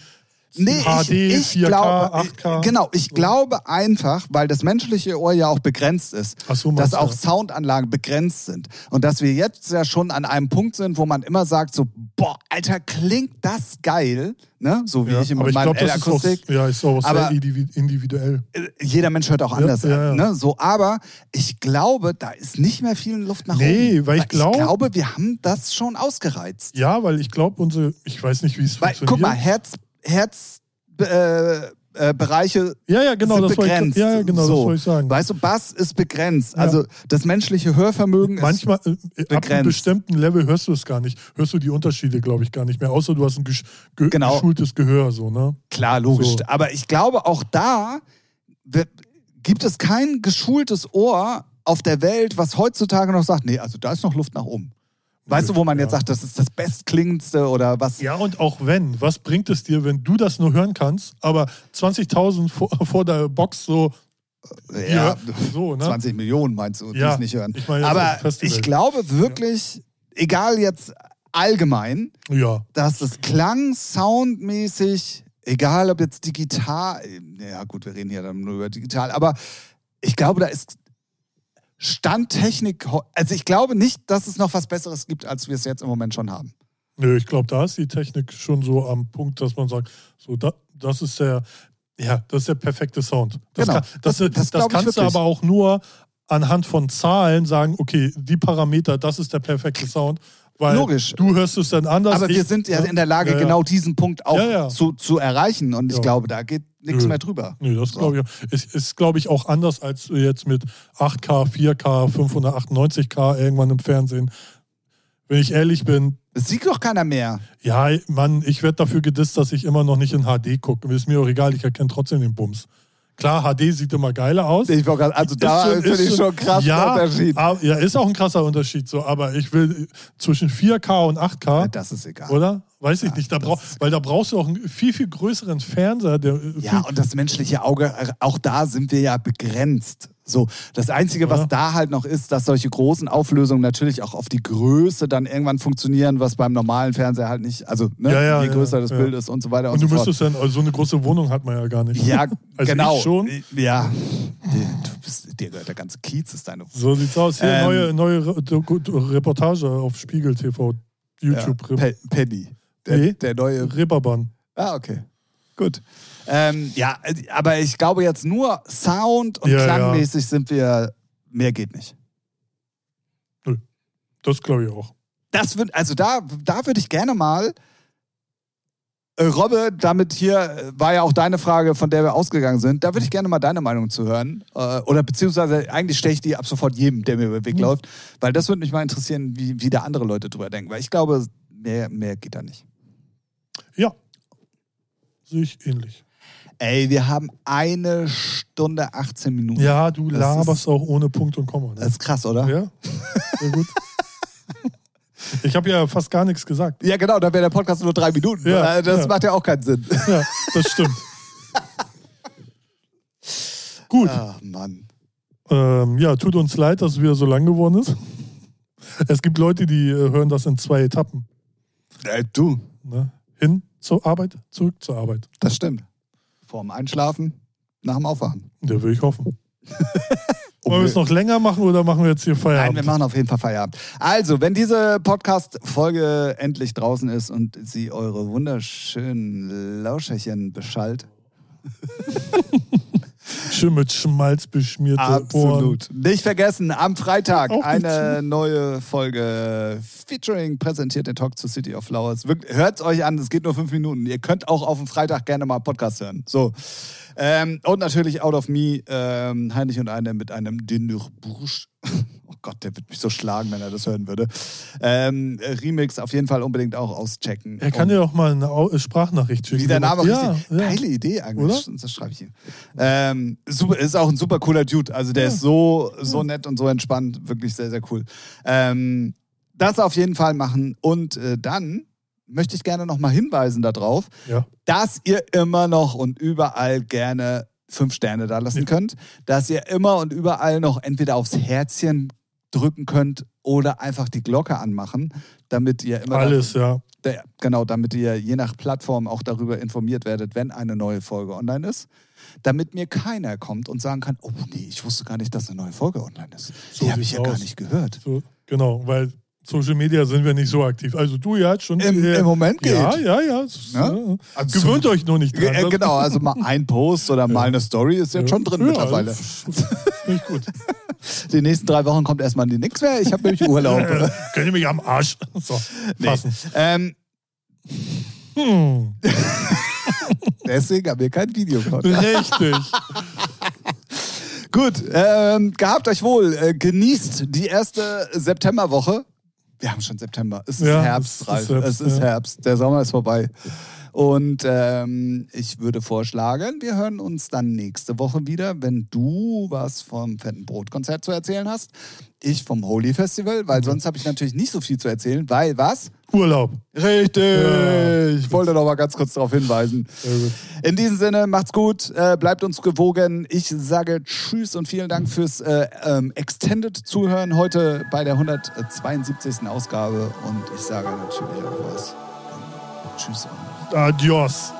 Nee, HD, ich, ich 4K, glaube, 8K? Genau, ich glaube einfach, weil das menschliche Ohr ja auch begrenzt ist, so, dass auch. Soundanlagen begrenzt sind. Und dass wir jetzt ja schon an einem Punkt sind, wo man immer sagt, so, boah, Alter, klingt das geil, ne? So wie Ja, ich in aber ich meinem glaube, das ist auch, ja, ist auch sehr Aber- individuell. Äh, Jeder Mensch hört auch anders ja, ja. an, ne? So, aber ich glaube, da ist nicht mehr viel Luft nach Nee, oben. weil ich glaub- ich glaube, wir haben das schon ausgereizt. Ja, weil ich glaube, unsere, ich weiß nicht, wie es funktioniert. guck mal, Herz, Herz, äh, äh, ja, ja, genau, sind begrenzt. ich, ja, ja, genau, so. das wollte ich sagen. Weißt du, Bass ist begrenzt. Also das menschliche Hörvermögen Manchmal, äh, ab einem begrenzt. bestimmten Level hörst du es gar nicht. Hörst du die Unterschiede, glaube ich, gar nicht mehr. Außer du hast ein gesch ge Genau. geschultes Gehör, so, ne? ist klar, logisch. So. Aber ich glaube, auch da gibt es kein geschultes Ohr auf der Welt, was heutzutage noch sagt, nee, also da ist noch Luft nach oben. Weißt du, wo man jetzt Ja. sagt, das ist das bestklingendste oder was? Ja, und auch wenn, was bringt es dir, wenn du das nur hören kannst, aber 20.000 vor, vor der Box so, Ja, so, ne? 20 Millionen meinst du, die Ja, es nicht hören. ich jetzt Aber ich glaube wirklich, egal jetzt allgemein, Ja. dass es klang soundmäßig, egal ob jetzt digital, ja gut, wir reden hier dann nur über digital, aber ich glaube, da ist Standtechnik, also ich glaube nicht, dass es noch was Besseres gibt, als wir es jetzt im Moment schon haben. Nö, ich glaube, da ist die Technik schon so am Punkt, dass man sagt, so, da, das ist der, ja, das ist der perfekte Sound. Das, Genau. kann, das, Das- das, das kannst du aber auch nur anhand von Zahlen sagen, okay, die Parameter, das ist der perfekte Sound. Weil Logisch. du hörst es dann anders. Aber wir ich- sind ja in der Lage, Ja, ja. genau diesen Punkt auch Ja. Zu, zu erreichen. Und ich glaube, da geht nichts Nö. mehr drüber. Nee, das So. glaube ich auch. Es ist, glaube ich, auch anders als jetzt mit 8K, 4K, 598K irgendwann im Fernsehen. Wenn ich ehrlich bin, Es sieht doch keiner mehr. ja, Mann, ich werde dafür gedisst, dass ich immer noch nicht in HD gucke. Ist mir auch egal, ich erkenne trotzdem den Bums. Klar, HD sieht immer geiler aus. Ich grad- also da Ist ist ich schon einen krassen ja, Unterschied. Ja, ist auch ein krasser Unterschied so, aber ich will zwischen 4K und 8K, Das ist egal. oder? Weiß ich Ja, nicht. Da brauch, weil da brauchst du auch einen viel, viel größeren Fernseher. Der Ja, und das menschliche Auge, auch da sind wir ja begrenzt. So, das Einzige, was Ja. da halt noch ist, dass solche großen Auflösungen natürlich auch auf die Größe dann irgendwann funktionieren, was beim normalen Fernseher halt nicht, also ne, Ja, ja, je größer das. Bild ist und so weiter und, und du so fort. müsstest dann, also so eine große Wohnung hat man ja gar nicht. Ja, Also genau. schon. Ja, du bist, gehört der ganze Kiez, ist deine. So sieht's aus. Hier Ähm, neue, neue Reportage auf Spiegel TV, YouTube. Ja, Pe Penny. Der, Nee. der neue. Reeperbahn. Ah, okay. Gut. Ähm, ja, aber ich glaube jetzt nur Sound und Ja, ja. klangmäßig sind wir, mehr geht nicht. Das glaube ich auch. Das wird, also da, da würde ich gerne mal, äh, Robbe, damit hier äh, war ja auch deine Frage, von der wir ausgegangen sind, da würde ich gerne mal deine Meinung zu hören. Äh, oder beziehungsweise eigentlich stelle ich die ab sofort jedem, der mir über den Weg Mhm. läuft, weil das würde mich mal interessieren, wie, wie da andere Leute drüber denken, weil ich glaube, mehr, mehr geht da nicht. Ja. Sehe ich ähnlich. Ey, wir haben eine Stunde 18 Minuten. Ja, du Das laberst ist- auch ohne Punkt und Komma. Das Ne? ist krass, oder? Ja, sehr gut. Ich habe ja fast gar nichts gesagt. Ja, genau, da wäre der Podcast nur drei Minuten. Ja, Äh, das ja. macht ja auch keinen Sinn. Ja, das stimmt. Gut. Ach, Mann. Ähm, ja, tut uns leid, dass es wieder so lang geworden ist. Es gibt Leute, die äh, hören das in zwei Etappen. Äh, du, Ne? Hin zur Arbeit, zurück zur Arbeit. das stimmt. Vorm Einschlafen, nach dem Aufwachen. Da will ich hoffen. Wollen wir es noch länger machen oder machen wir jetzt hier Nein, Feierabend? wir machen auf jeden Fall Feierabend. Also, wenn diese Podcast-Folge endlich draußen ist und sie eure wunderschönen Lauscherchen beschallt, Schön mit Schmalz beschmierte Ohren. absolut. Nicht vergessen, am Freitag Auch nicht eine neue Folge Featuring präsentiert den Talk to City of Flowers. Hört es euch an, es geht nur fünf Minuten. Ihr könnt auch auf dem Freitag gerne mal Podcast hören. So. Ähm, und natürlich Out of Me, ähm, Heinrich und eine mit einem Dinner Bourge. Gott, der wird mich so schlagen, wenn er das hören würde. Ähm, Remix auf jeden Fall unbedingt auch auschecken. Er kann dir auch mal eine Au- Sprachnachricht schicken. wie der Name ja, richtig. ja. Geile Idee eigentlich. Oder? Das schreibe ich ihm. Ähm, super, ist auch ein super cooler Dude. Also der Ja. ist so, so nett und so entspannt. Wirklich sehr, sehr cool. Ähm, das auf jeden Fall machen. Und äh, dann möchte ich gerne nochmal hinweisen darauf, Ja. dass ihr immer noch und überall gerne fünf Sterne da lassen könnt, dass ihr immer und überall noch entweder aufs Herzchen drücken könnt oder einfach die Glocke anmachen, damit ihr immer Alles, ja. der, genau, damit ihr je nach Plattform auch darüber informiert werdet, wenn eine neue Folge online ist. Damit mir keiner kommt und sagen kann, oh nee, ich wusste gar nicht, dass eine neue Folge online ist. So Die habe ich ja gar aus. nicht gehört. So, genau, weil Social Media sind wir nicht so aktiv. Also du ja schon. Im, äh, Im Moment geht. Ja, ja, ja. es- Ja? ja. Also Gewöhnt euch nur nicht dran. äh, genau, also mal ein Post oder mal eine Story ist jetzt schon drin ja, mittlerweile. ich gut. Die nächsten drei Wochen kommt erstmal nichts mehr. Ich habe nämlich Urlaub. Äh, Könnt ihr mich am Arsch so, Nee. fassen. Ähm, Hm, deswegen haben wir kein Video. richtig. Gut, ähm, gehabt euch wohl. Äh, genießt die erste Septemberwoche. Wir haben schon September. Es ist Ja, Herbst, es ist. Herbst, es ist. Herbst. Der Sommer ist vorbei. Und ähm, ich würde vorschlagen, wir hören uns dann nächste Woche wieder, wenn du was vom Fetten Brotkonzert zu erzählen hast. Ich vom Holy Festival, weil sonst habe ich natürlich nicht so viel zu erzählen, weil was? Urlaub. Richtig! Ja. Ich wollte noch mal ganz kurz darauf hinweisen. In diesem Sinne, macht's gut, äh, bleibt uns gewogen. Ich sage Tschüss und vielen Dank fürs äh, ähm, Extended Zuhören heute bei der 172. Ausgabe. Und ich sage natürlich auch was. Tschüss. Adiós.